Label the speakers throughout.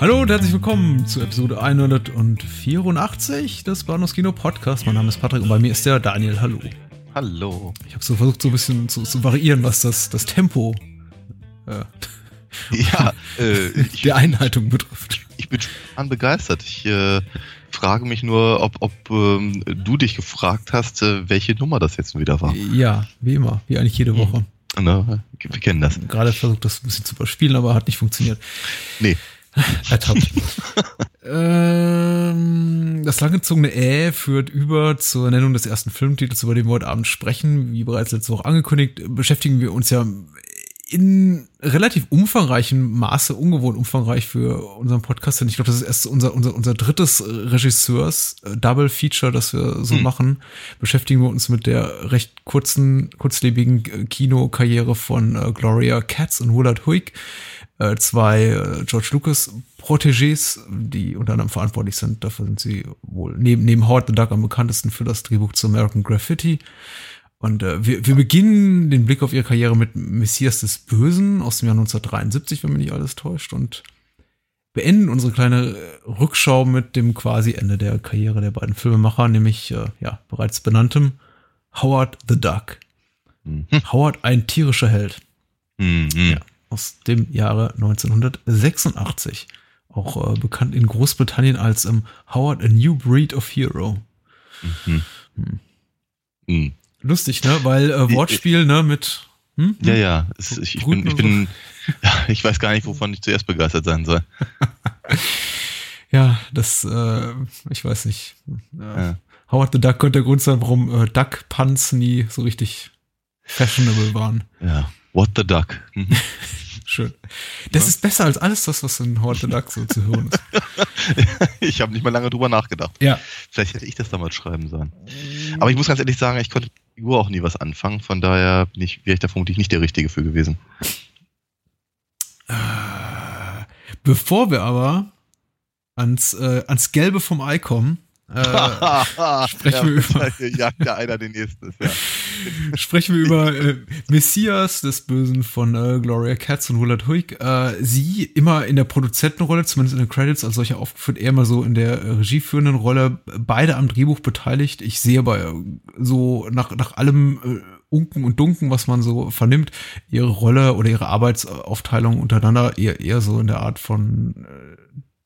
Speaker 1: Hallo und herzlich willkommen zu Episode 184 des Bahnhofskino Podcast. Mein Name ist Patrick und bei mir ist der Daniel. Hallo.
Speaker 2: Hallo.
Speaker 1: Ich habe so versucht, so ein bisschen zu, zu variieren, was das, das Tempo äh,
Speaker 2: Ja, äh, ich,
Speaker 1: der Einhaltung betrifft.
Speaker 2: ich bin schon begeistert. Ich äh, frage mich nur, ob, ob ähm, du dich gefragt hast, äh, welche Nummer das jetzt wieder war.
Speaker 1: Ja, wie immer, wie eigentlich jede Woche.
Speaker 2: Ne? Wir kennen das.
Speaker 1: Gerade versucht, das ein bisschen zu überspielen, aber hat nicht funktioniert.
Speaker 2: Nee.
Speaker 1: Ertappt. ähm, das langgezogene Ä führt über zur Nennung des ersten Filmtitels, über den wir heute Abend sprechen. Wie bereits letzte Woche angekündigt, beschäftigen wir uns ja in relativ umfangreichem Maße, ungewohnt umfangreich für unseren Podcast, denn ich glaube, das ist erst unser, unser, unser drittes Regisseurs-Double-Feature, das wir so
Speaker 2: Hm.
Speaker 1: machen. Beschäftigen wir uns mit der recht kurzen, kurzlebigen äh, Kinokarriere von äh, Gloria Katz und Willard Huyck äh, zwei äh, George Lucas Protégés, die unter anderem verantwortlich sind. Dafür sind sie wohl neben, neben Howard the Duck am bekanntesten für das Drehbuch zu American Graffiti. Und äh, wir, wir beginnen den Blick auf ihre Karriere mit Messias des Bösen aus dem Jahr 1973, wenn mich nicht alles täuscht, und beenden unsere kleine äh, Rückschau mit dem quasi Ende der Karriere der beiden Filmemacher, nämlich äh, ja bereits benanntem Howard the Duck.
Speaker 2: Mhm.
Speaker 1: Howard ein tierischer Held
Speaker 2: Mhm.
Speaker 1: Ja. Aus dem Jahre 1986. Auch äh, bekannt in Großbritannien als ähm, Howard a New Breed of Hero.
Speaker 2: Mhm.
Speaker 1: Lustig, ne? Weil äh, Wortspiel, ne, mit hm?
Speaker 2: Ja, ja. Es, ich, ich, bin, ich bin, ja, ich weiß gar nicht, wovon ich zuerst begeistert sein soll.
Speaker 1: Ja, das, äh, ich weiß nicht.
Speaker 2: Ja.
Speaker 1: Howard the Duck könnte der Grund sein, warum äh, Duck Puns nie so richtig fashionable waren.
Speaker 2: Ja. What the Duck. Mhm.
Speaker 1: Schön. Das ist besser als alles das, was in Howard the Duck so zu hören ist.
Speaker 2: Ich habe nicht mal lange drüber nachgedacht.
Speaker 1: Ja.
Speaker 2: Vielleicht hätte ich das damals schreiben sollen. Aber ich muss ganz ehrlich sagen, ich konnte mit der Figur auch nie was anfangen. Von daher bin ich, wäre ich da vermutlich nicht der Richtige für gewesen.
Speaker 1: Äh, Bevor wir aber ans, äh, ans Gelbe vom Ei kommen, äh, sprechen wir über-
Speaker 2: Hier jagt ja einer den nächsten. Ja.
Speaker 1: Sprechen wir über äh, Messias des Bösen von äh, Gloria Katz und Willard Huyck. Äh, sie immer in der Produzentenrolle, zumindest in den Credits als solcher aufgeführt, eher mal so in der äh, regieführenden Rolle, beide am Drehbuch beteiligt. Ich sehe aber äh, so nach, nach allem äh, Unken und Dunken, was man so vernimmt, ihre Rolle oder ihre Arbeitsaufteilung untereinander eher, eher so in der Art von äh,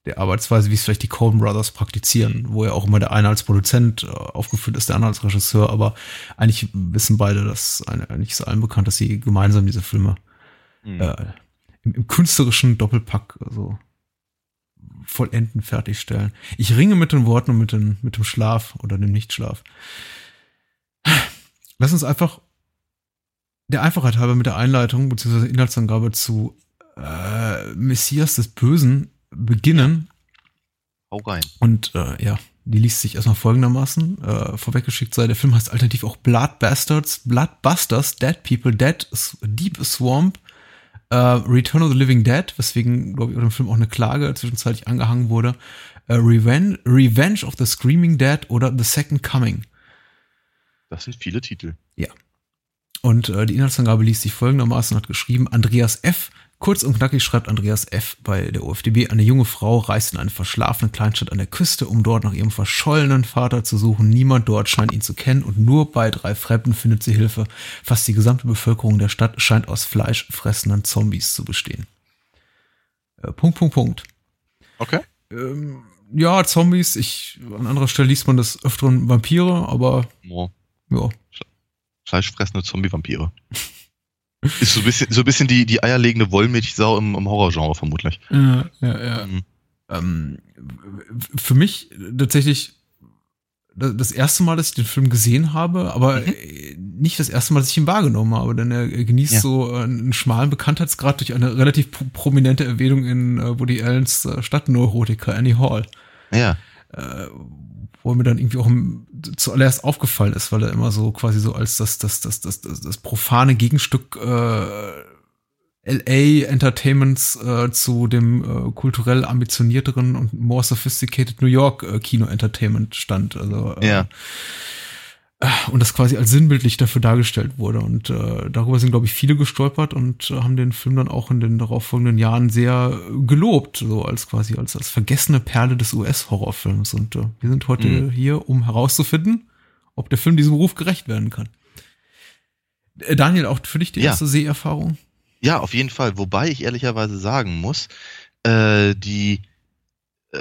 Speaker 1: der Arbeitsweise, wie es vielleicht die Coen Brothers praktizieren, wo ja auch immer der eine als Produzent äh, aufgeführt ist, der andere als Regisseur, aber eigentlich wissen beide, dass eigentlich ist allen bekannt, dass sie gemeinsam diese Filme
Speaker 2: Hm.
Speaker 1: äh, im, im künstlerischen Doppelpack so vollenden, fertigstellen. Ich ringe mit den Worten und mit, den, mit dem Schlaf oder dem Nichtschlaf. Lass uns einfach der Einfachheit halber mit der Einleitung bzw. Inhaltsangabe zu äh, Messias des Bösen beginnen.
Speaker 2: Hau rein.
Speaker 1: Und äh, ja, die liest sich erstmal folgendermaßen. Äh, vorweggeschickt sei, der Film heißt alternativ auch Blood Bastards, Bloodbusters, Dead People, Dead, Deep Swamp, äh, Return of the Living Dead, weswegen, glaube ich, dem Film auch eine Klage zwischenzeitlich angehangen wurde. Äh, Revenge, Revenge of the Screaming Dead oder The Second Coming.
Speaker 2: Das sind viele Titel.
Speaker 1: Und äh, die Inhaltsangabe liest sich folgendermaßen, hat geschrieben, Andreas F., kurz und knackig schreibt Andreas F. bei der OFDB, eine junge Frau reist in eine verschlafene Kleinstadt an der Küste, um dort nach ihrem verschollenen Vater zu suchen. Niemand dort scheint ihn zu kennen und nur bei drei Fremden findet sie Hilfe. Fast die gesamte Bevölkerung der Stadt scheint aus fleischfressenden Zombies zu bestehen. Äh, Punkt, Punkt, Punkt.
Speaker 2: Okay.
Speaker 1: Ähm, ja, Zombies, ich, an anderer Stelle liest man des Öfteren Vampire, aber
Speaker 2: Oh,
Speaker 1: ja,
Speaker 2: fleischfressende Zombie-Vampire. Ist so ein bisschen, so ein bisschen die, die eierlegende Wollmilchsau im, im Horrorgenre vermutlich.
Speaker 1: Ja, ja, ja.
Speaker 2: Mhm.
Speaker 1: Ähm, für mich tatsächlich da- das erste Mal, dass ich den Film gesehen habe, aber
Speaker 2: Mhm.
Speaker 1: nicht das erste Mal, dass ich ihn wahrgenommen habe, denn er genießt
Speaker 2: Ja.
Speaker 1: so einen schmalen Bekanntheitsgrad durch eine relativ pro- prominente Erwähnung in äh, Woody Allens äh, Stadtneurotiker Annie Hall.
Speaker 2: Ja.
Speaker 1: Äh, wo er mir dann irgendwie auch zuallererst aufgefallen ist, weil er immer so quasi so als das, das, das, das, das, das profane Gegenstück äh, LA Entertainments äh, zu dem äh, kulturell ambitionierteren und more sophisticated New York äh, Kino Entertainment stand. Also
Speaker 2: äh, ja.
Speaker 1: Und das quasi als sinnbildlich dafür dargestellt wurde. Und äh, darüber sind, glaube ich, viele gestolpert und äh, haben den Film dann auch in den darauffolgenden Jahren sehr gelobt, so als quasi als, als vergessene Perle des US-Horrorfilms. Und äh, wir sind heute mhm. hier, um herauszufinden, ob der Film diesem Ruf gerecht werden kann. Äh, Daniel, auch für dich die erste Seherfahrung?
Speaker 2: Ja, auf jeden Fall. Wobei ich ehrlicherweise sagen muss, äh, die, äh,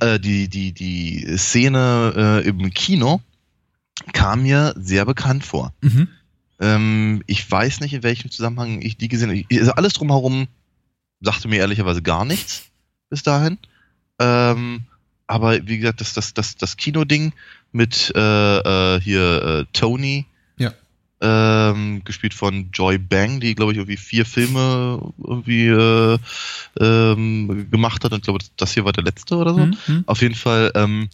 Speaker 2: äh, die, die, die Szene äh, im Kino kam mir sehr bekannt vor. Mhm. Ähm, ich weiß nicht, in welchem Zusammenhang ich die gesehen habe. Also alles drumherum sagte mir ehrlicherweise gar nichts bis dahin. Ähm, aber wie gesagt, das, das, das, das Kino-Ding mit äh, äh, hier äh, Tony ähm, gespielt von Joy Bang, die, glaube ich, irgendwie vier Filme irgendwie äh, ähm, gemacht hat. Und ich glaube, das hier war der letzte oder so. Mhm. Auf jeden Fall, ähm,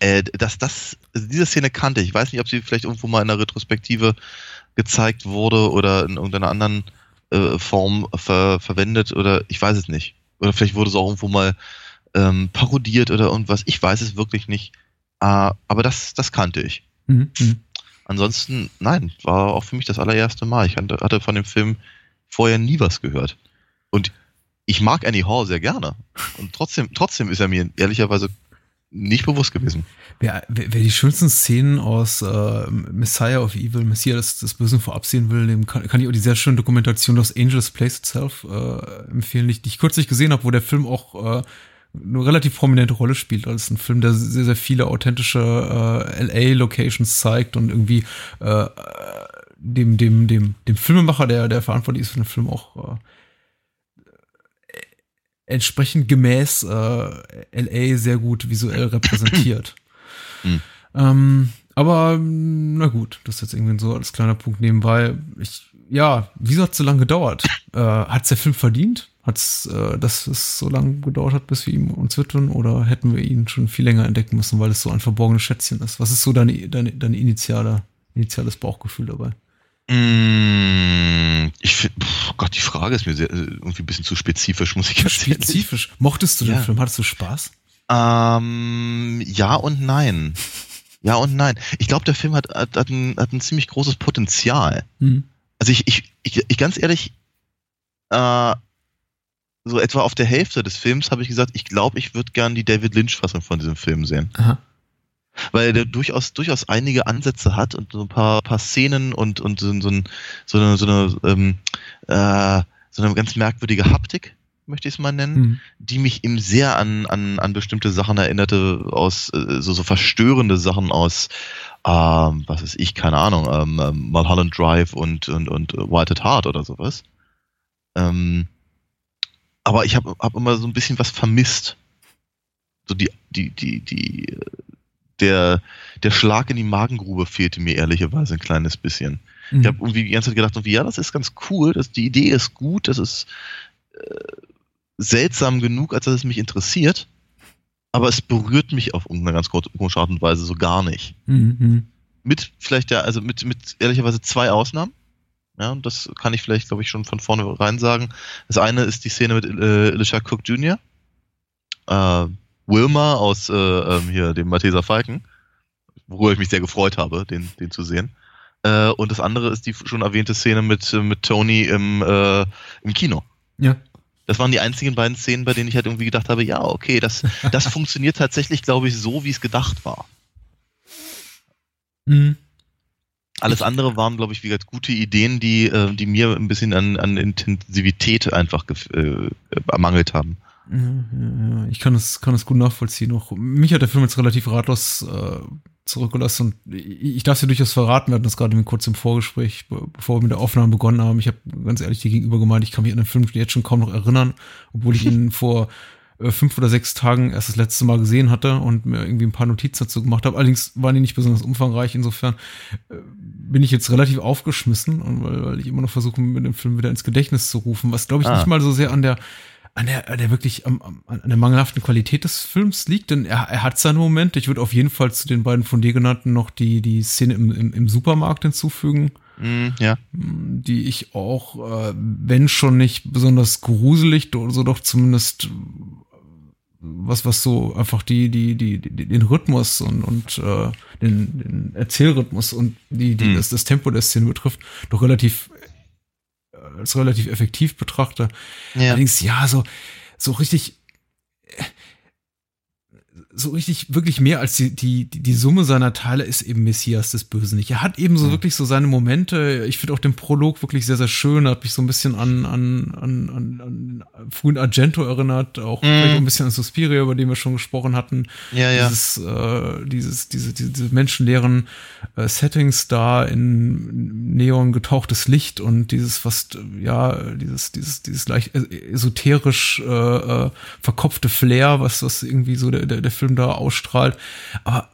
Speaker 2: äh, dass das, also diese Szene kannte ich. Ich weiß nicht, ob sie vielleicht irgendwo mal in einer Retrospektive gezeigt wurde oder in irgendeiner anderen äh, Form ver verwendet oder ich weiß es nicht. Oder vielleicht wurde es auch irgendwo mal ähm, parodiert oder irgendwas. Ich weiß es wirklich nicht. Äh, aber das, das kannte ich. Mhm. mhm. Ansonsten, nein, war auch für mich das allererste Mal. Ich hatte von dem Film vorher nie was gehört. Und ich mag Annie Hall sehr gerne. Und trotzdem, trotzdem ist er mir ehrlicherweise nicht bewusst gewesen.
Speaker 1: Wer, wer, wer die schönsten Szenen aus äh, Messiah of Evil, Messiah des, des Bösen vorab sehen will, dem kann, kann ich auch die sehr schöne Dokumentation aus Angels Place Itself äh, empfehlen, die ich kürzlich gesehen habe, wo der Film auch äh, eine relativ prominente Rolle spielt als ein Film, der sehr, sehr viele authentische äh, LA-Locations zeigt und irgendwie äh, dem, dem, dem, dem Filmemacher, der, der verantwortlich ist für den Film, auch äh, entsprechend gemäß äh, LA sehr gut visuell repräsentiert. hm. ähm, aber na gut, das ist jetzt irgendwie so als kleiner Punkt nebenbei. Ich, ja, wieso hat es so lange gedauert? Äh, hat der Film verdient? Hat es, äh, dass es so lange gedauert hat, bis wir ihm uns widmen, oder hätten wir ihn schon viel länger entdecken müssen, weil es so ein verborgenes Schätzchen ist? Was ist so deine, deine, deine initiale, initiales Bauchgefühl dabei?
Speaker 2: Mm, ich finde, oh Gott, die Frage ist mir sehr, irgendwie ein bisschen zu spezifisch, muss ich ganz
Speaker 1: Spezifisch? Mochtest du den ja. Film? Hattest du Spaß?
Speaker 2: Ähm, ja und nein. Ja und nein. Ich glaube, der Film hat, hat, hat, ein, hat ein ziemlich großes Potenzial. Mhm. Also ich, ich, ich, ich ganz ehrlich, äh, so etwa auf der Hälfte des Films habe ich gesagt, ich glaube, ich würde gern die David Lynch-Fassung von diesem Film sehen. Aha. Weil der durchaus, durchaus einige Ansätze hat und so ein paar, paar Szenen und, und so, so, ein, so eine, so eine, ähm, äh, so eine ganz merkwürdige Haptik, möchte ich es mal nennen, mhm. die mich eben sehr an, an, an bestimmte Sachen erinnerte, aus äh, so, so verstörende Sachen aus, ähm, was ist ich, keine Ahnung, ähm, ähm Mulholland Drive und, und, und White at Heart oder sowas. Ähm, aber ich habe hab immer so ein bisschen was vermisst. So die, die, die, die, der, der Schlag in die Magengrube fehlte mir ehrlicherweise ein kleines bisschen. Mhm. Ich habe irgendwie die ganze Zeit gedacht, ja, das ist ganz cool, das, die Idee ist gut, das ist äh, seltsam genug, als dass es mich interessiert, aber es berührt mich auf irgendeine ganz komische Art und Weise so gar nicht. Mhm. Mit vielleicht ja, also mit, mit ehrlicherweise zwei Ausnahmen. Ja, und das kann ich vielleicht, glaube ich, schon von vornherein sagen. Das eine ist die Szene mit äh, Elisha Cook Jr., äh, Wilma aus äh, ähm, hier dem Malteser Falken, worüber ich mich sehr gefreut habe, den, den zu sehen. Äh, und das andere ist die schon erwähnte Szene mit, mit Tony im, äh, im Kino.
Speaker 1: Ja.
Speaker 2: Das waren die einzigen beiden Szenen, bei denen ich halt irgendwie gedacht habe, ja, okay, das, das funktioniert tatsächlich, glaube ich, so, wie es gedacht war. Mhm. Alles andere waren, glaube ich, wie gesagt, gute Ideen, die, äh, die mir ein bisschen an, an Intensivität einfach äh, ermangelt haben.
Speaker 1: Ich kann es, kann es gut nachvollziehen. Auch mich hat der Film jetzt relativ ratlos äh, zurückgelassen und ich darf es ja durchaus verraten, wir hatten das gerade kurz im Vorgespräch, bevor wir mit der Aufnahme begonnen haben. Ich habe ganz ehrlich dir gegenüber gemeint, ich kann mich an den Film jetzt schon kaum noch erinnern, obwohl ich ihn vor äh, fünf oder sechs Tagen erst das letzte Mal gesehen hatte und mir irgendwie ein paar Notizen dazu gemacht habe. Allerdings waren die nicht besonders umfangreich. Insofern äh, bin ich jetzt relativ aufgeschmissen, weil, weil ich immer noch versuche, mit dem Film wieder ins Gedächtnis zu rufen, was glaube ich ah. nicht mal so sehr an der an der, an der wirklich am, an der mangelhaften Qualität des Films liegt, denn er, er hat seine Momente. Ich würde auf jeden Fall zu den beiden von dir genannten noch die, die Szene im, im, im Supermarkt hinzufügen.
Speaker 2: Mm, ja.
Speaker 1: Die ich auch, äh, wenn schon nicht besonders gruselig, so doch zumindest was, was so einfach die, die, die, die den Rhythmus und, und äh, den, den Erzählrhythmus und die, die, mm. das, das Tempo der Szene betrifft, doch relativ als relativ effektiv betrachte. Ja. Allerdings, ja, so, so richtig, so richtig, wirklich mehr als die, die, die Summe seiner Teile ist eben Messias des Bösen nicht. Er hat eben so ja. wirklich so seine Momente. Ich finde auch den Prolog wirklich sehr, sehr schön. Hat mich so ein bisschen an, an, an, an, an frühen Argento erinnert. Auch mm. ein bisschen an Suspiria, über den wir schon gesprochen hatten.
Speaker 2: Ja, ja.
Speaker 1: Dieses, äh, dieses, diese, diese menschenleeren äh, Settings da in Neon getauchtes Licht und dieses fast, ja, dieses, dieses, dieses leicht esoterisch äh, äh, verkopfte Flair, was, was irgendwie so der, der, der Film da ausstrahlt. Aber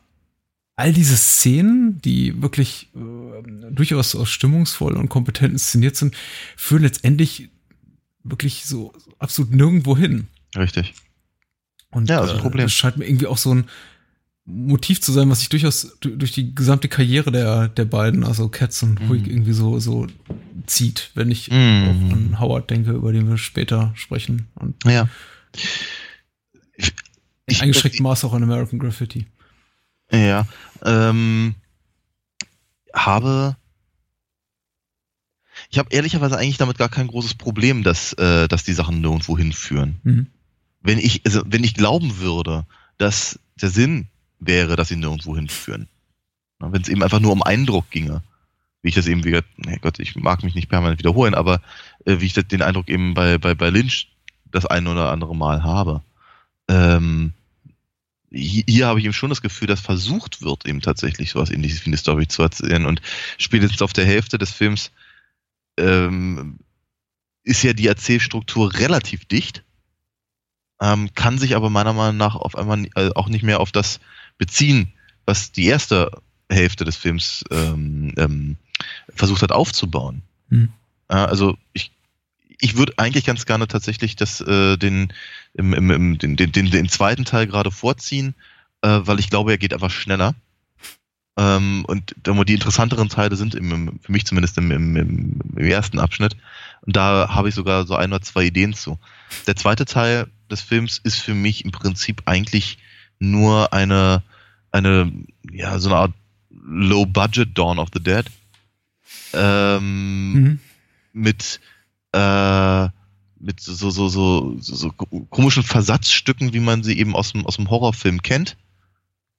Speaker 1: all diese Szenen, die wirklich äh, durchaus aus stimmungsvoll und kompetent inszeniert sind, führen letztendlich wirklich so absolut nirgendwo hin.
Speaker 2: Richtig.
Speaker 1: Und ja, das, ist ein Problem. Äh, das scheint mir irgendwie auch so ein Motiv zu sein, was sich durchaus durch die gesamte Karriere der, der beiden, also Katz und Huig, mhm. irgendwie so, so zieht, wenn ich mhm. an Howard denke, über den wir später sprechen. Und
Speaker 2: ja.
Speaker 1: Ich, eingeschränktem Maß auch an American Graffiti.
Speaker 2: Ja, ähm, habe ich habe ehrlicherweise eigentlich damit gar kein großes Problem, dass, äh, dass die Sachen nirgendwo hinführen. Mhm. Wenn ich, also wenn ich glauben würde, dass der Sinn wäre, dass sie nirgendwo hinführen. Wenn es eben einfach nur um Eindruck ginge, wie ich das eben, wie nee Gott, ich mag mich nicht permanent wiederholen, aber äh, wie ich den Eindruck eben bei, bei, bei Lynch das ein oder andere Mal habe. Ähm, hier, hier habe ich eben schon das Gefühl, dass versucht wird, eben tatsächlich sowas ähnliches wie eine Story zu erzählen. Und spätestens auf der Hälfte des Films ähm, ist ja die Erzählstruktur relativ dicht, ähm, kann sich aber meiner Meinung nach auf einmal äh, auch nicht mehr auf das beziehen, was die erste Hälfte des Films ähm, ähm, versucht hat aufzubauen. Mhm. Äh, also ich ich würde eigentlich ganz gerne tatsächlich das, äh, den, im, im, im, den, den, den, den zweiten Teil gerade vorziehen, äh, weil ich glaube, er geht einfach schneller. Ähm, und die interessanteren Teile sind im, für mich zumindest im, im, im, ersten Abschnitt. Und da habe ich sogar so ein oder zwei Ideen zu. Der zweite Teil des Films ist für mich im Prinzip eigentlich nur eine, eine, ja, so eine Art Low-Budget Dawn of the Dead. Ähm, mhm. Mit äh, mit so, so, so, so, komischen Versatzstücken, wie man sie eben aus dem, aus dem Horrorfilm kennt.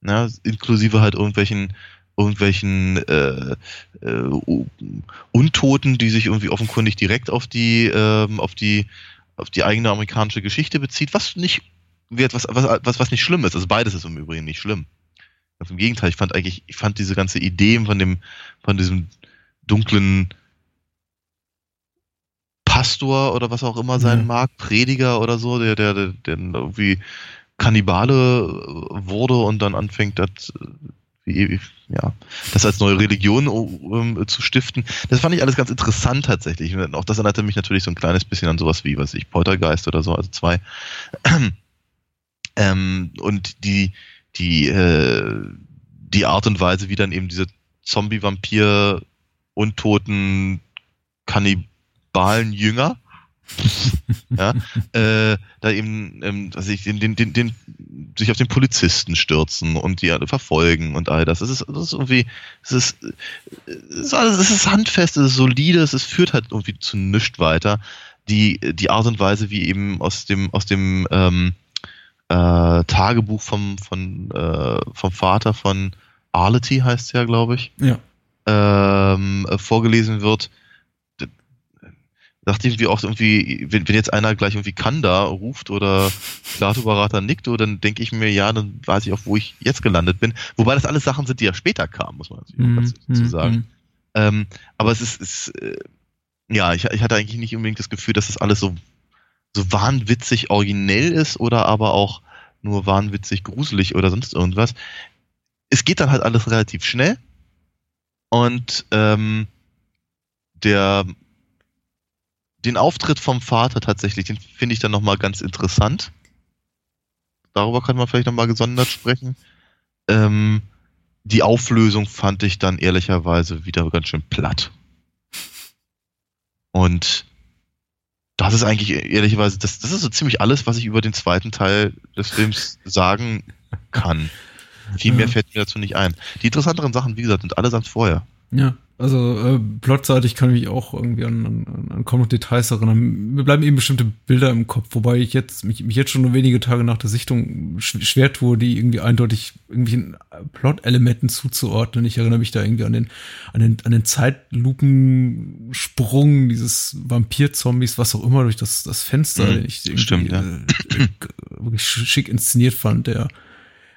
Speaker 2: Ja, inklusive halt irgendwelchen irgendwelchen äh, äh, Untoten, die sich irgendwie offenkundig direkt auf die ähm, auf die auf die eigene amerikanische Geschichte bezieht, was nicht was was was was nicht schlimm ist. Also beides ist im Übrigen nicht schlimm. Ganz im Gegenteil, ich fand eigentlich ich fand diese ganze Idee von dem von diesem dunklen Pastor oder was auch immer sein ja. mag, Prediger oder so, der, der, der, der irgendwie Kannibale wurde und dann anfängt, das, wie, ja, das als neue Religion um, zu stiften. Das fand ich alles ganz interessant tatsächlich. Und auch das erinnerte mich natürlich so ein kleines bisschen an sowas wie, was ich, Poltergeist oder so, also zwei. Ähm, und die, die, äh, die Art und Weise, wie dann eben diese Zombie-Vampir, Untoten, Kannibalen, Balen Jünger. ja, äh, da eben, ähm, dass ich den, den, den, den, sich auf den Polizisten stürzen und die alle verfolgen und all das. Es ist, das ist irgendwie, es ist, es ist, ist handfest, es ist solide, es führt halt irgendwie zu nichts weiter. Die, die Art und Weise, wie eben aus dem, aus dem ähm, äh, Tagebuch vom, von, äh, vom Vater von Arlety heißt es ja, glaube ich,
Speaker 1: ja.
Speaker 2: ähm, vorgelesen wird, dachte irgendwie auch irgendwie, wenn, wenn jetzt einer gleich irgendwie Kanda ruft oder Plato-Berater Nikto, dann denke ich mir, ja, dann weiß ich auch, wo ich jetzt gelandet bin. Wobei das alles Sachen sind, die ja später kamen, muss man natürlich mm, dazu mm, sagen. Mm. Ähm, aber es ist, ist äh, ja, ich, ich hatte eigentlich nicht unbedingt das Gefühl, dass das alles so, so wahnwitzig originell ist oder aber auch nur wahnwitzig gruselig oder sonst irgendwas. Es geht dann halt alles relativ schnell und ähm, der den Auftritt vom Vater tatsächlich, den finde ich dann nochmal ganz interessant. Darüber kann man vielleicht nochmal gesondert sprechen. Ähm, die Auflösung fand ich dann ehrlicherweise wieder ganz schön platt. Und das ist eigentlich ehrlicherweise, das, das ist so ziemlich alles, was ich über den zweiten Teil des Films sagen kann. Viel mehr fällt mir dazu nicht ein. Die interessanteren Sachen, wie gesagt, sind allesamt vorher.
Speaker 1: Ja, also äh, plotseitig kann ich mich auch irgendwie an, an, an kaum noch Details erinnern. Mir bleiben eben bestimmte Bilder im Kopf, wobei ich jetzt mich, mich jetzt schon nur wenige Tage nach der Sichtung schwer tue, die irgendwie eindeutig irgendwelchen Plot-Elementen zuzuordnen. Ich erinnere mich da irgendwie an den an den an den Zeitlupensprung dieses Vampir-Zombies, was auch immer durch das das Fenster, mhm, den ich irgendwie
Speaker 2: stimmt, ja.
Speaker 1: äh, wirklich schick inszeniert fand, der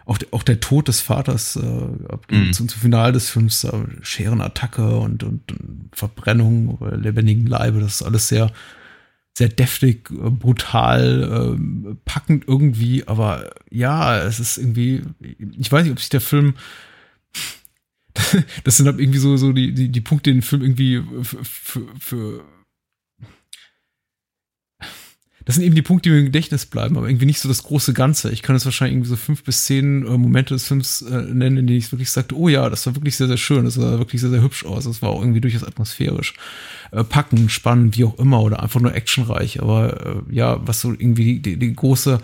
Speaker 1: auch, auch der Tod des Vaters äh, mhm. zum, zum Finale des Films, äh, Scherenattacke und, und, und Verbrennung lebendigen Leibe, das ist alles sehr, sehr deftig, äh, brutal, äh, packend irgendwie, aber ja, es ist irgendwie, ich weiß nicht, ob sich der Film das sind halt irgendwie so, so die, die, die Punkte, die den Film irgendwie für, für, für das sind eben die Punkte, die mir im Gedächtnis bleiben, aber irgendwie nicht so das große Ganze. Ich kann jetzt wahrscheinlich irgendwie so fünf bis zehn äh, Momente des Films äh, nennen, in denen ich wirklich sagte, oh ja, das war wirklich sehr, sehr schön, das sah wirklich sehr, sehr hübsch aus, das war auch irgendwie durchaus atmosphärisch. Äh, packen, spannend, wie auch immer, oder einfach nur actionreich. Aber äh, ja, was so irgendwie die, die, die große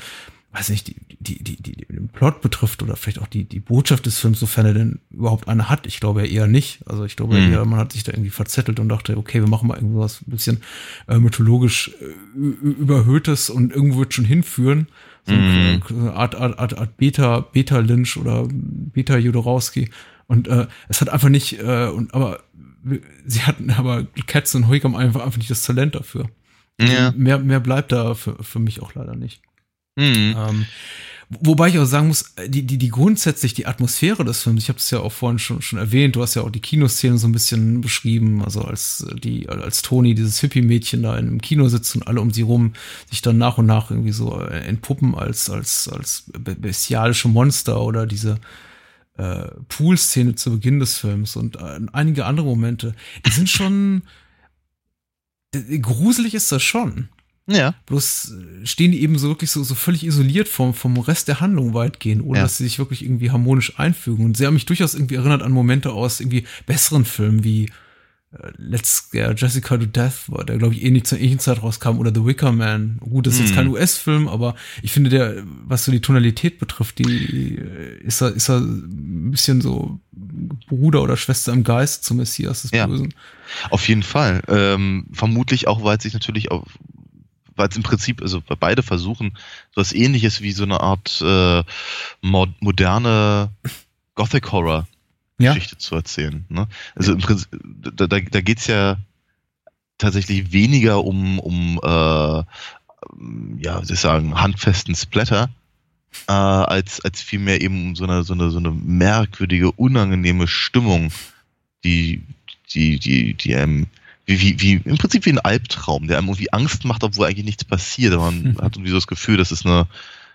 Speaker 1: weiß nicht, die, die, die, die, den Plot betrifft oder vielleicht auch die, die Botschaft des Films, sofern er denn überhaupt eine hat. Ich glaube ja eher nicht. Also ich glaube mhm. eher, man hat sich da irgendwie verzettelt und dachte, okay, wir machen mal irgendwas ein bisschen äh, mythologisch äh, überhöhtes und irgendwo wird schon hinführen. So mhm. eine Art, Art, Art, Art Beta, Beta Lynch oder Beta Jodorowski. Und äh, es hat einfach nicht, äh, und aber sie hatten aber Katz und haben einfach, einfach nicht das Talent dafür. Ja. Mehr, mehr bleibt da für, für mich auch leider nicht. Mhm. Ähm, wobei ich auch sagen muss, die, die, die grundsätzlich die Atmosphäre des Films, ich habe es ja auch vorhin schon, schon erwähnt, du hast ja auch die Kinoszene so ein bisschen beschrieben, also als die, als Toni, dieses Hippie-Mädchen da im Kino sitzt und alle um sie rum sich dann nach und nach irgendwie so entpuppen als, als, als bestialische Monster oder diese äh, Pool-Szene zu Beginn des Films und äh, einige andere Momente, die sind schon gruselig ist das schon.
Speaker 2: Ja.
Speaker 1: Bloß äh, stehen die eben so wirklich so, so völlig isoliert vom, vom Rest der Handlung weitgehend, ohne ja. dass sie sich wirklich irgendwie harmonisch einfügen. Und sie haben mich durchaus irgendwie erinnert an Momente aus irgendwie besseren Filmen wie äh, Let's Scare Jessica to Death, war der, glaube ich, ähnlich zur ähnlichen Zeit rauskam, oder The Wicker Man. Gut, das ist jetzt mhm. kein US-Film, aber ich finde, der, was so die Tonalität betrifft, die äh, ist er, ist er ein bisschen so Bruder oder Schwester im Geist zum Messias des
Speaker 2: ja. Bösen. Auf jeden Fall. Ähm, vermutlich auch, weil es sich natürlich auf weil es im Prinzip, also beide versuchen, so was ähnliches wie so eine Art äh, mod moderne Gothic Horror Geschichte ja. zu erzählen. Ne? Also im Prinzip, da, da, da geht es ja tatsächlich weniger um, um äh, ja, wie soll ich sagen, handfesten Splatter, äh, als, als vielmehr eben um so eine, so eine, so eine merkwürdige, unangenehme Stimmung, die, die, die, die einem wie, wie, wie, im Prinzip wie ein Albtraum, der einem irgendwie Angst macht, obwohl eigentlich nichts passiert. Man mhm. hat irgendwie so das Gefühl, das ist eine,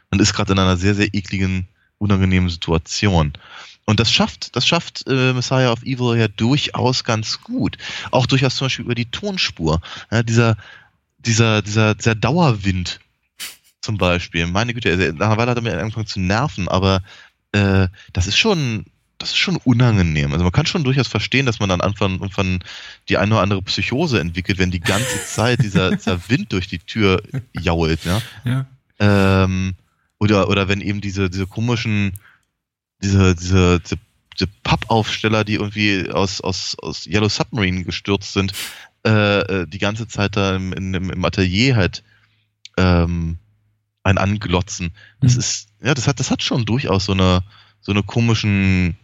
Speaker 2: man ist gerade in einer sehr, sehr ekligen, unangenehmen Situation. Und das schafft, das schafft äh, Messiah of Evil ja durchaus ganz gut. Auch durchaus zum Beispiel über die Tonspur. Ja, dieser, dieser, dieser, dieser Dauerwind zum Beispiel. Meine Güte, nach einer Weile hat er mir angefangen zu nerven, aber äh, das ist schon das ist schon unangenehm. Also man kann schon durchaus verstehen, dass man dann anfangen irgendwann die eine oder andere Psychose entwickelt, wenn die ganze Zeit dieser, dieser Wind durch die Tür jault, ja. ja. Ähm, oder, oder wenn eben diese, diese komischen, diese, diese, diese, diese Pappaufsteller, die irgendwie aus, aus, aus Yellow Submarine gestürzt sind, äh, äh die ganze Zeit da im, im, im Atelier halt ähm, ein anglotzen. Das mhm. ist, ja, das hat, das hat schon durchaus so eine, so eine komischen,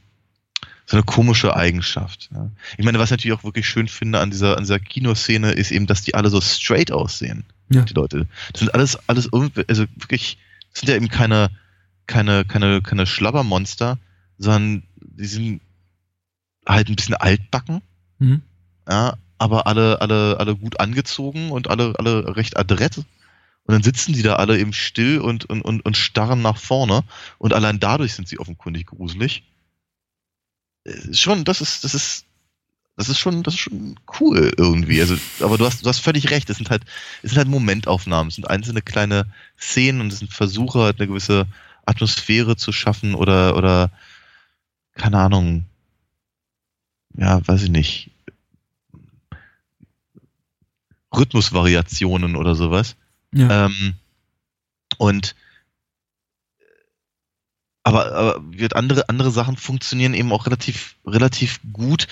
Speaker 2: so eine komische Eigenschaft. Ja. Ich meine, was ich natürlich auch wirklich schön finde an dieser, an dieser Kinoszene, ist eben, dass die alle so straight aussehen. Ja. Die Leute. Das sind alles, alles irgendwie, also wirklich, das sind ja eben keine, keine, keine, keine Schlabbermonster, sondern die sind halt ein bisschen altbacken. Mhm. Ja, aber alle, alle, alle gut angezogen und alle, alle recht adrett. Und dann sitzen die da alle eben still und, und, und, und starren nach vorne. Und allein dadurch sind sie offenkundig gruselig schon, das ist, das ist, Das ist schon, das ist schon cool irgendwie. Also, aber du hast, du hast völlig recht. Es sind halt, es sind halt Momentaufnahmen, es sind einzelne kleine Szenen und es sind Versuche, halt eine gewisse Atmosphäre zu schaffen oder, oder, keine Ahnung, ja, weiß ich nicht, Rhythmusvariationen oder sowas. Ja. Ähm, und aber, aber wird andere, andere Sachen funktionieren eben auch relativ, relativ gut,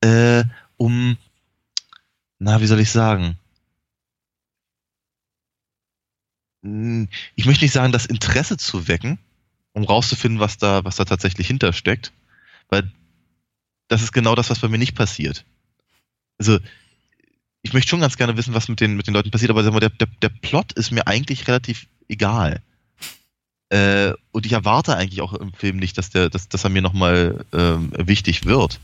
Speaker 2: äh, um, na, wie soll ich sagen? Hm, ich möchte nicht sagen, das Interesse zu wecken, um rauszufinden, was da, was da tatsächlich hintersteckt, weil das ist genau das, was bei mir nicht passiert. Also, ich möchte schon ganz gerne wissen, was mit den, mit den Leuten passiert, aber der, der, der Plot ist mir eigentlich relativ egal. Äh, und ich erwarte eigentlich auch im Film nicht, dass, der, dass, dass er mir nochmal ähm, wichtig wird.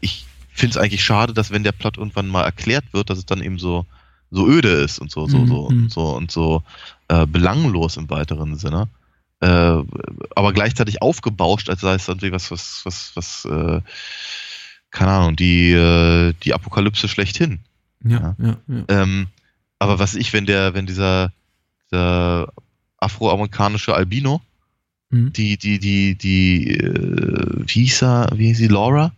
Speaker 2: Ich finde es eigentlich schade, dass wenn der Plot irgendwann mal erklärt wird, dass es dann eben so, so öde ist und so, so, mhm. so, und so und so äh, belanglos im weiteren Sinne. Äh, aber gleichzeitig aufgebauscht, als sei es irgendwie was, was, was, was, äh, keine Ahnung, die, äh, die Apokalypse schlechthin.
Speaker 1: Ja, ja, ja.
Speaker 2: Ähm, aber was ich, wenn der, wenn dieser, der afroamerikanische Albino, mhm. die, die, die, die, äh, wie hieß er, wie hieß sie, Laura?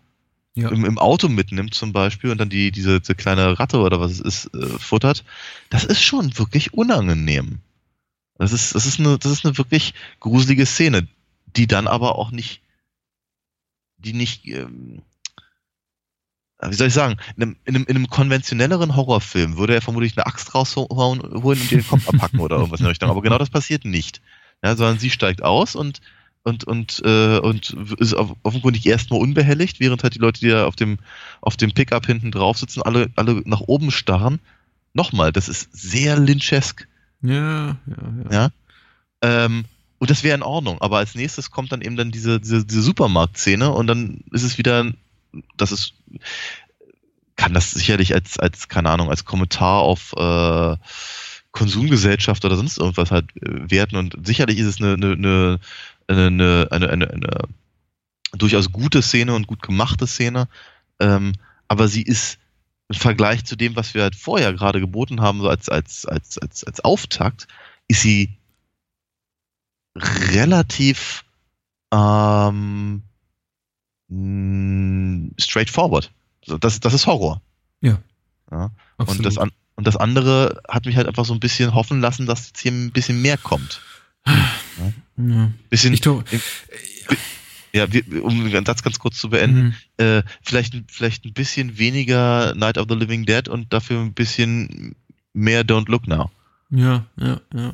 Speaker 2: Ja. Im, Im Auto mitnimmt zum Beispiel und dann die, diese, diese kleine Ratte oder was es ist, äh, futtert, das ist schon wirklich unangenehm. Das ist, das ist eine, das ist eine wirklich gruselige Szene, die dann aber auch nicht, die nicht, ähm, wie soll ich sagen, in einem, in einem, in einem konventionelleren Horrorfilm würde er vermutlich eine Axt rausholen und den Kopf abpacken oder irgendwas in der Richtung. Aber genau das passiert nicht. Ja, sondern sie steigt aus und und und äh, und ist offenkundig erstmal unbehelligt, während halt die Leute, die da auf dem auf dem Pickup hinten drauf sitzen, alle alle nach oben starren. Nochmal, das ist sehr lynchesk.
Speaker 1: Ja,
Speaker 2: ja, ja. ja? Ähm, und das wäre in Ordnung, aber als nächstes kommt dann eben dann diese, diese, diese Supermarktszene und dann ist es wieder das ist, kann das sicherlich als, als, keine Ahnung, als Kommentar auf äh, Konsumgesellschaft oder sonst irgendwas halt äh, werten. Und sicherlich ist es eine, eine, eine, eine, eine, eine durchaus gute Szene und gut gemachte Szene, ähm, aber sie ist im Vergleich zu dem, was wir halt vorher gerade geboten haben, so als, als, als, als, als Auftakt, ist sie relativ ähm, mh, straightforward. Das, das ist Horror.
Speaker 1: Ja.
Speaker 2: ja. Und, das, und das andere hat mich halt einfach so ein bisschen hoffen lassen, dass jetzt hier ein bisschen mehr kommt. Ja. ja. Bisschen, ich ja, um den Satz ganz kurz zu beenden, mhm. äh, vielleicht, vielleicht ein bisschen weniger Night of the Living Dead und dafür ein bisschen mehr Don't Look Now.
Speaker 1: Ja, ja, ja.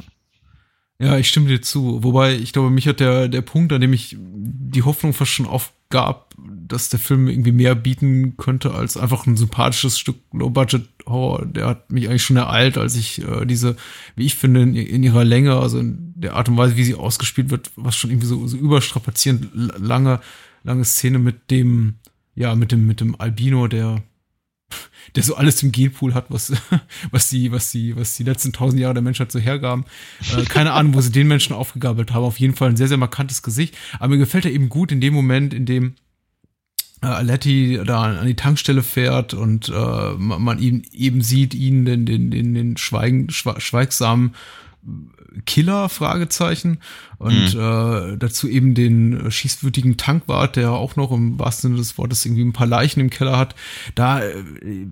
Speaker 1: Ja, ich stimme dir zu. Wobei, ich glaube, mich hat der, der Punkt, an dem ich die Hoffnung fast schon aufgab, dass der Film irgendwie mehr bieten könnte als einfach ein sympathisches Stück Low-Budget-Horror. Der hat mich eigentlich schon ereilt, als ich äh, diese, wie ich finde, in, in, ihrer Länge, also in der Art und Weise, wie sie ausgespielt wird, was schon irgendwie so, so überstrapazierend lange, lange Szene mit dem, ja, mit dem, mit dem Albino, der der so alles im Genpool hat, was, was die, was die, was die letzten tausend Jahre der Menschheit so hergaben. Äh, keine Ahnung, wo sie den Menschen aufgegabelt haben. Auf jeden Fall ein sehr, sehr markantes Gesicht. Aber mir gefällt er eben gut in dem Moment, in dem äh, Aletti da an die Tankstelle fährt und äh, man ihn eben sieht, ihn den, den, den, den schweigen, schweigsamen Killer, Fragezeichen. Und mhm. äh, dazu eben den schießwütigen Tankwart, der auch noch im wahrsten Sinne des Wortes irgendwie ein paar Leichen im Keller hat. Da, äh,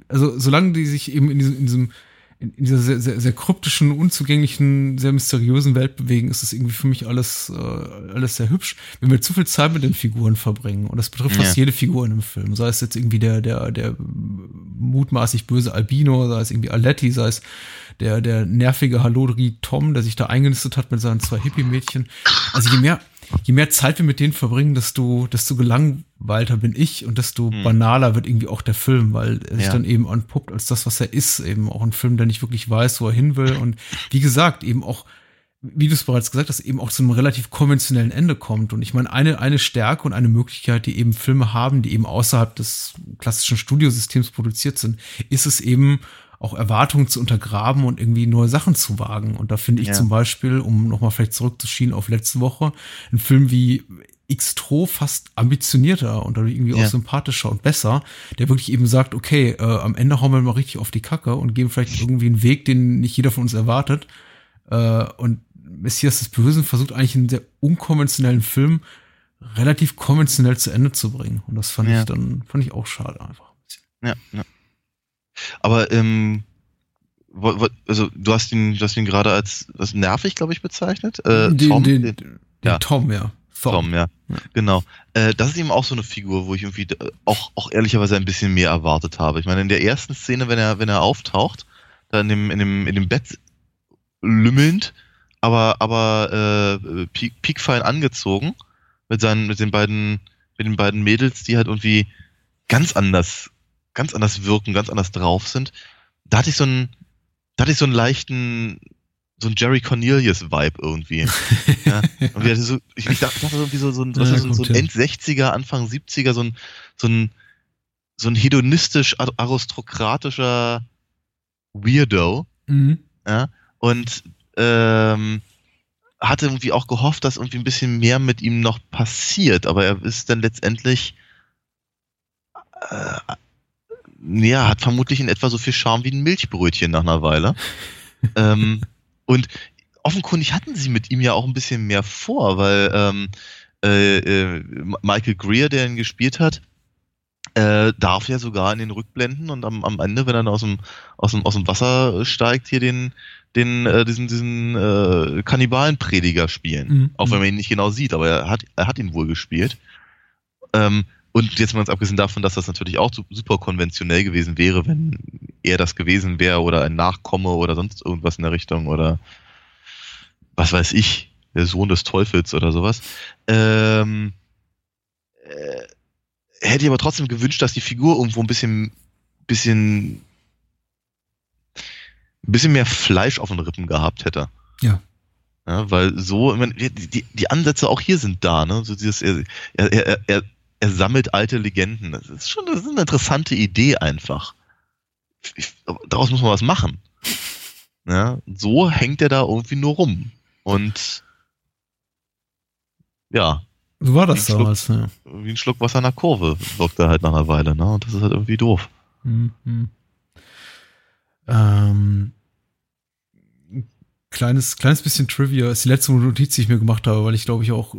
Speaker 1: also solange die sich eben in diesem, in diesem in dieser sehr, sehr, sehr kryptischen, unzugänglichen, sehr mysteriösen Welt bewegen, ist das irgendwie für mich alles, äh, alles sehr hübsch. Wenn wir zu viel Zeit mit den Figuren verbringen, und das betrifft ja. fast jede Figur in einem Film, sei es jetzt irgendwie der, der, der mutmaßlich böse Albino, sei es irgendwie Aletti, sei es der, der nervige Halodri Tom, der sich da eingenistet hat mit seinen zwei Hippie-Mädchen. Also je mehr, je mehr Zeit wir mit denen verbringen, desto, desto gelangweilter bin ich und desto hm. banaler wird irgendwie auch der Film, weil er sich ja. dann eben anpuppt als das, was er ist. Eben auch ein Film, der nicht wirklich weiß, wo er hin will. Und wie gesagt, eben auch, wie du es bereits gesagt hast, eben auch zu einem relativ konventionellen Ende kommt. Und ich meine, eine, eine Stärke und eine Möglichkeit, die eben Filme haben, die eben außerhalb des klassischen Studiosystems produziert sind, ist es eben, auch Erwartungen zu untergraben und irgendwie neue Sachen zu wagen. Und da finde ich ja. zum Beispiel, um nochmal vielleicht zurückzuschieben auf letzte Woche, ein Film wie extro fast ambitionierter und dadurch irgendwie ja. auch sympathischer und besser, der wirklich eben sagt, okay, äh, am Ende hauen wir mal richtig auf die Kacke und geben vielleicht irgendwie einen Weg, den nicht jeder von uns erwartet. Äh, und Messias des Bösen versucht eigentlich einen sehr unkonventionellen Film relativ konventionell zu Ende zu bringen. Und das fand ja. ich dann, fand ich auch schade einfach.
Speaker 2: Ja, ja. Aber ähm, also du hast ihn, du hast ihn gerade als, als nervig, glaube ich, bezeichnet.
Speaker 1: Äh, den, Tom, den, den, ja. Tom, ja.
Speaker 2: Tom, Tom ja. ja. Genau. Äh, das ist eben auch so eine Figur, wo ich irgendwie äh, auch, auch ehrlicherweise ein bisschen mehr erwartet habe. Ich meine, in der ersten Szene, wenn er, wenn er auftaucht, da in dem, in dem, in dem Bett lümmelnd, aber, aber äh, piekfein angezogen, mit seinen, mit den beiden, mit den beiden Mädels, die halt irgendwie ganz anders, ganz anders wirken, ganz anders drauf sind. Da hatte ich so einen, da hatte ich so einen leichten, so ein Jerry Cornelius-Vibe irgendwie. ja. Und wir so, ich, ich dachte, dachte irgendwie so, so ein, ja, so, so ein End-60er, Anfang 70er, so ein, so ein, so ein hedonistisch aristokratischer Weirdo. Mhm. Ja. Und ähm, hatte irgendwie auch gehofft, dass irgendwie ein bisschen mehr mit ihm noch passiert, aber er ist dann letztendlich äh, ja, hat vermutlich in etwa so viel Charme wie ein Milchbrötchen nach einer Weile. ähm, und offenkundig hatten sie mit ihm ja auch ein bisschen mehr vor, weil ähm, äh, äh, Michael Greer, der ihn gespielt hat, äh, darf ja sogar in den Rückblenden und am, am Ende, wenn er aus dem, aus, dem, aus dem Wasser steigt, hier den, den, äh, diesen, diesen äh, Kannibalenprediger spielen. Mhm. Auch wenn man ihn nicht genau sieht, aber er hat, er hat ihn wohl gespielt. Ähm, und jetzt mal ganz abgesehen davon, dass das natürlich auch super konventionell gewesen wäre, wenn er das gewesen wäre oder ein Nachkomme oder sonst irgendwas in der Richtung oder was weiß ich, der Sohn des Teufels oder sowas. Ähm, äh, hätte ich aber trotzdem gewünscht, dass die Figur irgendwo ein bisschen, bisschen, ein bisschen mehr Fleisch auf den Rippen gehabt hätte.
Speaker 1: Ja.
Speaker 2: Ja, weil so, ich meine, die, die, die Ansätze auch hier sind da, ne? So dieses, er, er, er, er sammelt alte Legenden. Das ist schon das ist eine interessante Idee einfach. Ich, daraus muss man was machen. Ja, so hängt er da irgendwie nur rum. Und ja.
Speaker 1: So war das damals,
Speaker 2: ja. Wie ein Schluck Wasser der Kurve wirkt er halt nach einer Weile, ne? Und das ist halt irgendwie doof. Mhm.
Speaker 1: Ähm, kleines, kleines bisschen Trivia ist die letzte Notiz, die ich mir gemacht habe, weil ich glaube ich auch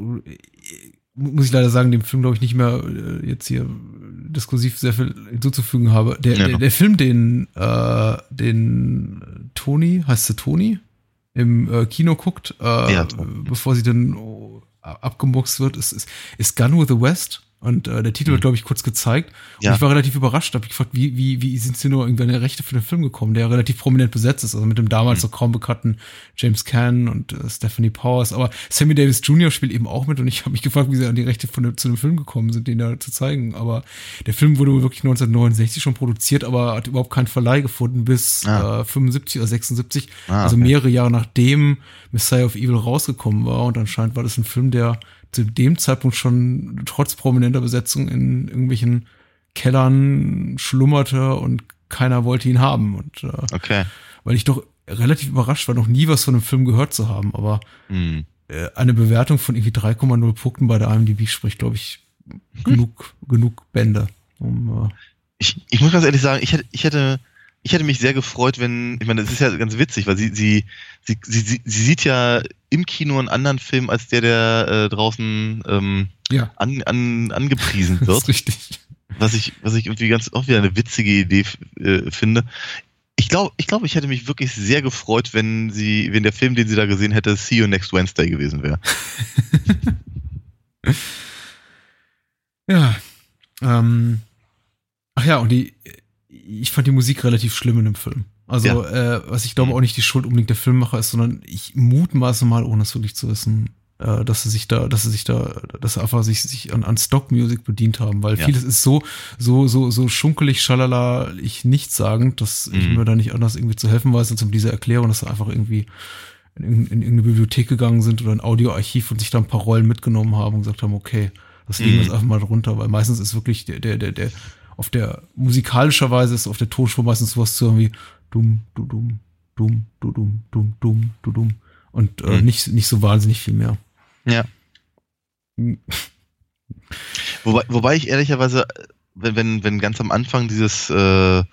Speaker 1: muss ich leider sagen, dem Film, glaube ich, nicht mehr äh, jetzt hier diskursiv sehr viel hinzuzufügen habe. Der, ja. der, der, Film, den, äh, den Tony, heißt sie Tony, im äh, Kino guckt, äh, ja, bevor sie dann oh, abgemuxt wird, ist, ist, ist Gun with the West. Und äh, der Titel wird, mhm. glaube ich, kurz gezeigt. Ja. Und ich war relativ überrascht. Habe ich gefragt, wie, wie, wie sind sie nur irgendeine Rechte für den Film gekommen, der relativ prominent besetzt ist. Also mit dem damals mhm. noch kaum bekannten James Caan und äh, Stephanie Powers. Aber Sammy Davis Jr. spielt eben auch mit und ich habe mich gefragt, wie sie an die Rechte von zu dem Film gekommen sind, den da zu zeigen. Aber der Film wurde wirklich 1969 schon produziert, aber hat überhaupt keinen Verleih gefunden bis ah. äh, 75 oder 76. Ah, also mehrere Jahre nachdem Messiah of Evil rausgekommen war. Und anscheinend war das ein Film, der zu dem Zeitpunkt schon trotz prominenter Besetzung in irgendwelchen Kellern schlummerte und keiner wollte ihn haben. Und äh,
Speaker 2: okay.
Speaker 1: weil ich doch relativ überrascht war, noch nie was von dem Film gehört zu haben, aber mm. äh, eine Bewertung von irgendwie 3,0 Punkten bei der IMDb spricht, glaube ich, hm. genug, genug Bände. Um,
Speaker 2: äh ich, ich muss ganz ehrlich sagen, ich hätte, ich hätte ich hätte mich sehr gefreut, wenn, ich meine, das ist ja ganz witzig, weil sie, sie, sie, sie, sie, sie sieht ja im Kino einen anderen Film als der, der äh, draußen ähm, ja. an, an, angepriesen wird. Das ist richtig. Was ich, was ich irgendwie ganz auch wieder eine witzige Idee äh, finde. Ich glaube, ich glaube, ich hätte mich wirklich sehr gefreut, wenn sie, wenn der Film, den sie da gesehen hätte, See You Next Wednesday gewesen wäre.
Speaker 1: ja. Ähm, ach ja, und die ich fand die Musik relativ schlimm in dem Film. Also, ja. äh, was ich glaube mhm. auch nicht die Schuld unbedingt der Filmmacher ist, sondern ich mutmaße mal, ohne es wirklich zu wissen, äh, dass sie sich da, dass sie sich da, dass sie einfach sich, sich an, an Stock-Music bedient haben, weil ja. vieles ist so, so, so, so schunkelig, schalala, ich nichts sagen, dass mhm. ich mir da nicht anders irgendwie zu helfen weiß, als um diese Erklärung, dass sie einfach irgendwie in, in, in irgendeine Bibliothek gegangen sind oder ein Audioarchiv und sich da ein paar Rollen mitgenommen haben und gesagt haben, okay, das legen wir jetzt mhm. einfach mal drunter, weil meistens ist wirklich der, der, der, der auf der musikalischerweise ist auf der Tonspur meistens sowas zu hören wie dumm, du dumm, dumm, du dumm, dumm, dumm, du dumm. Und äh, mhm. nicht, nicht so wahnsinnig viel mehr.
Speaker 2: Ja. Wobei, wobei ich ehrlicherweise, wenn, wenn, wenn ganz am Anfang dieses, äh,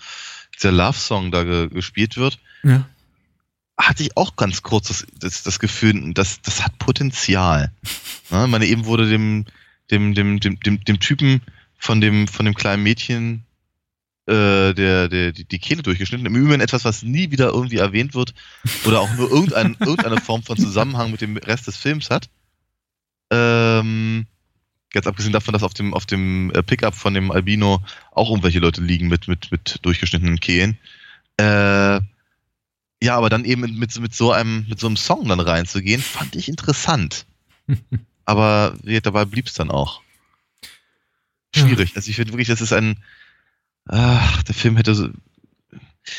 Speaker 2: dieser Love-Song da ge gespielt wird, ja. hatte ich auch ganz kurz das, das, das Gefühl, das, das hat Potenzial. Ja, meine, eben wurde dem, dem, dem, dem, dem, dem Typen von dem, von dem kleinen Mädchen äh, der, der, die, die Kehle durchgeschnitten. Im Übrigen etwas, was nie wieder irgendwie erwähnt wird oder auch nur irgendein, irgendeine Form von Zusammenhang mit dem Rest des Films hat. Ähm, ganz abgesehen davon, dass auf dem, auf dem äh, Pickup von dem Albino auch irgendwelche Leute liegen mit, mit, mit durchgeschnittenen Kehlen. Äh, ja, aber dann eben mit, mit, so einem, mit so einem Song dann reinzugehen, fand ich interessant. aber dabei blieb es dann auch. Schwierig. Also ich finde wirklich, das ist ein, ach, der Film hätte so,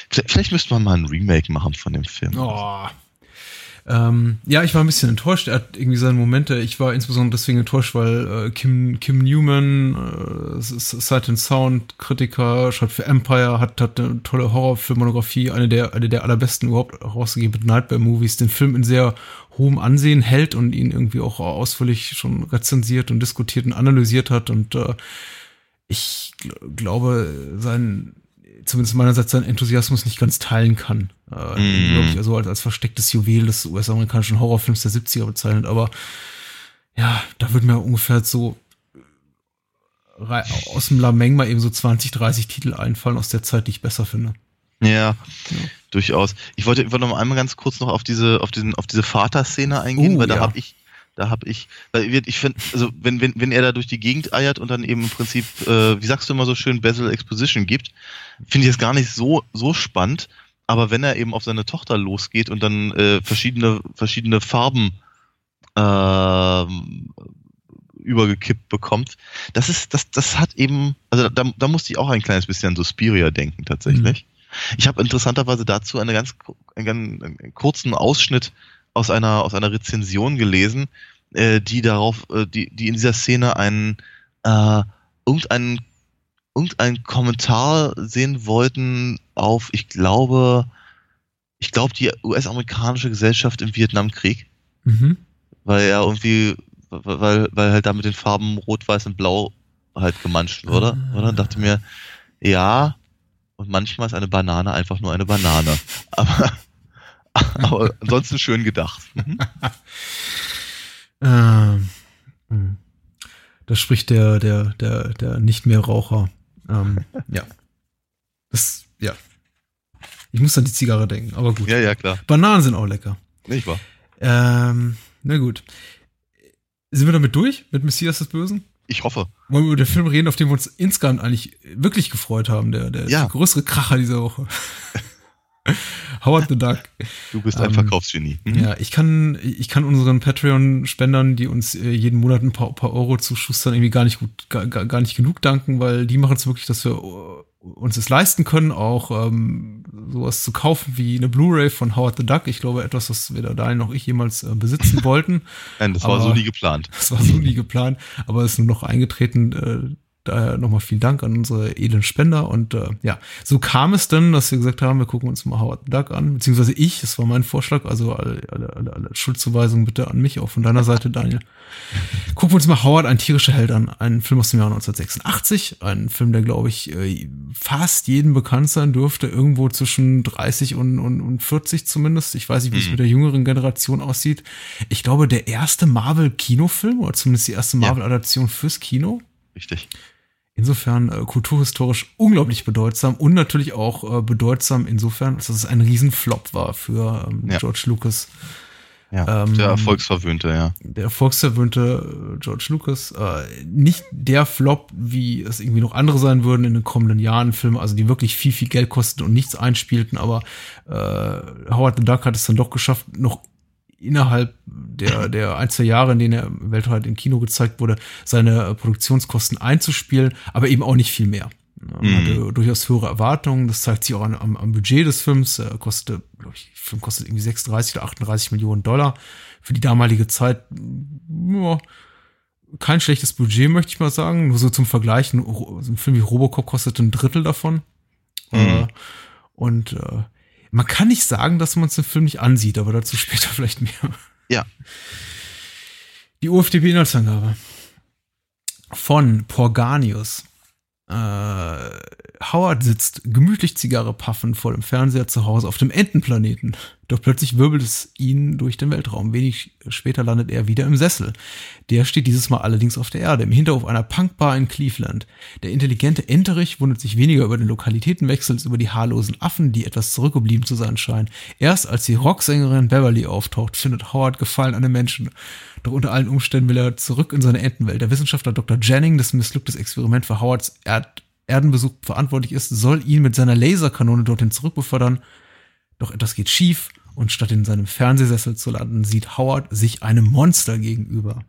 Speaker 2: vielleicht, vielleicht müsste man mal ein Remake machen von dem Film.
Speaker 1: Oh, ähm, ja, ich war ein bisschen enttäuscht. Er hat irgendwie seine Momente. Ich war insbesondere deswegen enttäuscht, weil äh, Kim, Kim Newman, äh, Sight and Sound Kritiker, schreibt für Empire, hat, hat eine tolle Horrorfilmonografie, eine der, eine der allerbesten überhaupt rausgegeben mit Nightmare Movies, den Film in sehr hohem Ansehen hält und ihn irgendwie auch ausführlich schon rezensiert und diskutiert und analysiert hat und äh, ich gl glaube, sein zumindest meinerseits seinen Enthusiasmus nicht ganz teilen kann. Äh, mm. Glaube ich, also als, als verstecktes Juwel des US-amerikanischen Horrorfilms der 70er bezeichnet. Aber ja, da wird mir ungefähr so aus dem Lameng mal eben so 20, 30 Titel einfallen aus der Zeit, die ich besser finde.
Speaker 2: Ja, ja. durchaus. Ich wollte, ich wollte noch einmal ganz kurz noch auf diese, auf diesen, auf diese Vaterszene eingehen, uh, weil da ja. habe ich, da habe ich, weil ich finde, also wenn, wenn, wenn er da durch die Gegend eiert und dann eben im Prinzip, äh, wie sagst du immer so schön, Basil Exposition gibt, finde ich es gar nicht so, so spannend. Aber wenn er eben auf seine Tochter losgeht und dann äh, verschiedene, verschiedene Farben äh, übergekippt bekommt, das ist, das, das hat eben, also da, da musste ich auch ein kleines bisschen an Suspiria denken tatsächlich. Mhm. Ich habe interessanterweise dazu eine ganz, einen, einen kurzen Ausschnitt aus einer, aus einer Rezension gelesen, äh, die darauf, äh, die, die in dieser Szene einen, äh, irgendeinen, irgendeinen Kommentar sehen wollten auf, ich glaube, ich glaube, die US-amerikanische Gesellschaft im Vietnamkrieg. Mhm. Weil er irgendwie, weil, weil halt da mit den Farben Rot, Weiß und Blau halt gemanscht wurde. Ah. Oder? Und dachte mir, ja, und manchmal ist eine Banane einfach nur eine Banane. Aber Aber ansonsten schön gedacht.
Speaker 1: ähm, hm. da spricht der, der, der, der nicht mehr Raucher. Ähm, ja. Das, ja. Ich muss an die Zigarre denken, aber gut.
Speaker 2: Ja, ja, klar.
Speaker 1: Bananen sind auch lecker.
Speaker 2: Nicht wahr?
Speaker 1: Ähm, na gut. Sind wir damit durch mit Messias des Bösen?
Speaker 2: Ich hoffe.
Speaker 1: Wollen wir über den Film reden, auf den wir uns insgesamt eigentlich wirklich gefreut haben, der, der ja. größere Kracher dieser Woche. Howard the Duck.
Speaker 2: Du bist ein ähm, Verkaufsgenie.
Speaker 1: Mhm. Ja, ich kann, ich kann unseren Patreon-Spendern, die uns äh, jeden Monat ein paar, paar Euro zuschustern, irgendwie gar nicht gut, gar, gar nicht genug danken, weil die machen es wirklich, dass wir äh, uns es leisten können, auch ähm, sowas zu kaufen wie eine Blu-ray von Howard the Duck. Ich glaube, etwas, was weder Daniel noch ich jemals äh, besitzen wollten.
Speaker 2: Nein, das war so nie geplant.
Speaker 1: Das war so nie geplant, aber es ist nur noch eingetreten, äh, Daher nochmal vielen Dank an unsere edlen Spender. Und äh, ja, so kam es dann, dass wir gesagt haben, wir gucken uns mal Howard the Duck an, beziehungsweise ich, das war mein Vorschlag, also alle, alle, alle, alle Schuldzuweisungen bitte an mich, auch von deiner Seite, Daniel. Gucken wir uns mal Howard, ein tierischer Held an, ein Film aus dem Jahr 1986, ein Film, der, glaube ich, äh, fast jedem bekannt sein dürfte, irgendwo zwischen 30 und, und, und 40 zumindest. Ich weiß nicht, wie es mhm. mit der jüngeren Generation aussieht. Ich glaube, der erste Marvel-Kinofilm, oder zumindest die erste Marvel-Adaption fürs Kino.
Speaker 2: Richtig.
Speaker 1: Insofern äh, kulturhistorisch unglaublich bedeutsam und natürlich auch äh, bedeutsam insofern, dass es ein Riesenflop war für ähm, ja. George Lucas.
Speaker 2: Ja, ähm, der erfolgsverwöhnte, ja.
Speaker 1: Der erfolgsverwöhnte äh, George Lucas. Äh, nicht der Flop, wie es irgendwie noch andere sein würden in den kommenden Jahren, Filme, also die wirklich viel, viel Geld kosteten und nichts einspielten, aber äh, Howard the Duck hat es dann doch geschafft, noch innerhalb der, der ein, zwei Jahre, in denen er weltweit im Kino gezeigt wurde, seine Produktionskosten einzuspielen, aber eben auch nicht viel mehr. Man mhm. hatte durchaus höhere Erwartungen. Das zeigt sich auch an, am, am, Budget des Films. Er kostete, glaube ich, Film kostet irgendwie 36 oder 38 Millionen Dollar. Für die damalige Zeit, ja, kein schlechtes Budget, möchte ich mal sagen. Nur so zum Vergleich, ein, ein Film wie Robocop kostet ein Drittel davon. Mhm. Äh, und äh, man kann nicht sagen, dass man es im Film nicht ansieht, aber dazu später vielleicht mehr.
Speaker 2: Ja.
Speaker 1: Die UFDP-Inhaltsangabe. von Porganius. Äh, Howard sitzt gemütlich Zigarre paffend vor dem Fernseher zu Hause auf dem Entenplaneten. Doch plötzlich wirbelt es ihn durch den Weltraum. Wenig später landet er wieder im Sessel. Der steht dieses Mal allerdings auf der Erde, im Hinterhof einer Punkbar in Cleveland. Der intelligente Enterich wundert sich weniger über den Lokalitätenwechsel als über die haarlosen Affen, die etwas zurückgeblieben zu sein scheinen. Erst als die Rocksängerin Beverly auftaucht, findet Howard Gefallen an den Menschen. Doch unter allen Umständen will er zurück in seine Entenwelt. Der Wissenschaftler Dr. Jennings, das missglücktes Experiment für Howards Erd Erdenbesuch verantwortlich ist, soll ihn mit seiner Laserkanone dorthin zurückbefördern. Doch etwas geht schief und statt in seinem Fernsehsessel zu landen, sieht Howard sich einem Monster gegenüber.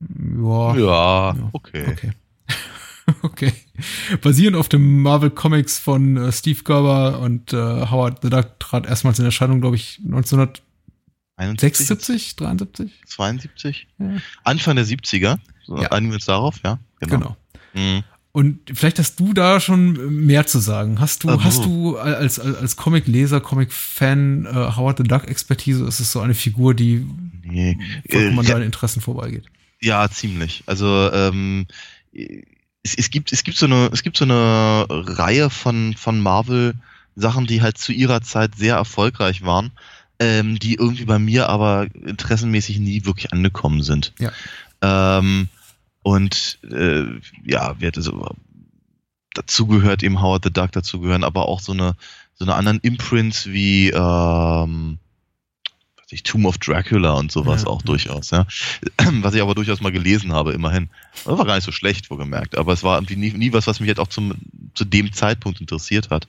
Speaker 2: Ja, ja okay.
Speaker 1: Okay. okay. Basierend auf dem Marvel Comics von äh, Steve Gerber und äh, Howard the Duck trat erstmals in Erscheinung, glaube ich, 1976, 73?
Speaker 2: 72? Ja. Anfang der 70er. So, ja. Einigen wir uns darauf, ja?
Speaker 1: Genau. genau. Mhm. Und vielleicht hast du da schon mehr zu sagen. Hast du, also. hast du als, als, als Comic-Leser, Comic-Fan äh, Howard the Duck-Expertise? Ist es so eine Figur, die nee. vollkommen an äh, deinen Interessen vorbeigeht?
Speaker 2: Ja, ziemlich. Also ähm, es, es, gibt, es gibt so eine, es gibt so eine Reihe von, von Marvel-Sachen, die halt zu ihrer Zeit sehr erfolgreich waren, ähm, die irgendwie bei mir aber interessenmäßig nie wirklich angekommen sind.
Speaker 1: Ja.
Speaker 2: Ähm, und äh, ja, wir hätte so dazu gehört eben Howard the Duck dazu gehören, aber auch so eine so eine anderen Imprints wie ähm, was ich Tomb of Dracula und sowas ja. auch durchaus, ja. Was ich aber durchaus mal gelesen habe, immerhin. Das war gar nicht so schlecht, wohlgemerkt, aber es war irgendwie nie, nie was, was mich jetzt auch zum, zu dem Zeitpunkt interessiert hat.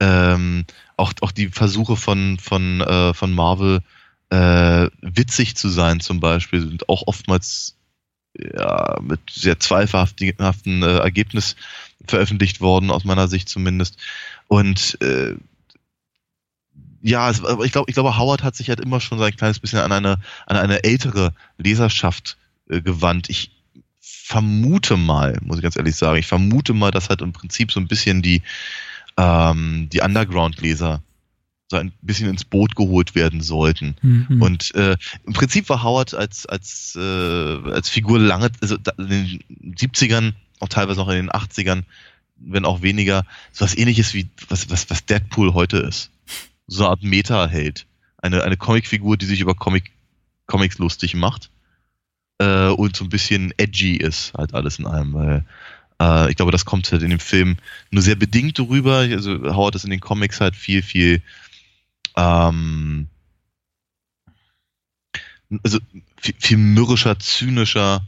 Speaker 2: Ähm, auch, auch die Versuche von, von, äh, von Marvel, äh, witzig zu sein zum Beispiel, sind auch oftmals ja, mit sehr zweifelhaften äh, Ergebnis veröffentlicht worden, aus meiner Sicht zumindest. Und äh, ja, es, ich glaube, ich glaube, Howard hat sich halt immer schon so ein kleines bisschen an eine, an eine ältere Leserschaft äh, gewandt. Ich vermute mal, muss ich ganz ehrlich sagen, ich vermute mal, dass halt im Prinzip so ein bisschen die, ähm, die Underground-Leser so ein bisschen ins Boot geholt werden sollten. Mhm. Und äh, im Prinzip war Howard als, als, äh, als Figur lange, also in den 70ern, auch teilweise noch in den 80ern, wenn auch weniger, so was ähnliches wie was, was, was Deadpool heute ist. So eine Art Meta-Held. Eine, eine Comicfigur, die sich über Comic, Comics lustig macht. Äh, und so ein bisschen edgy ist, halt alles in allem, weil äh, ich glaube, das kommt halt in dem Film nur sehr bedingt drüber. Also Howard ist in den Comics halt viel, viel ähm, also viel, viel mürrischer, zynischer,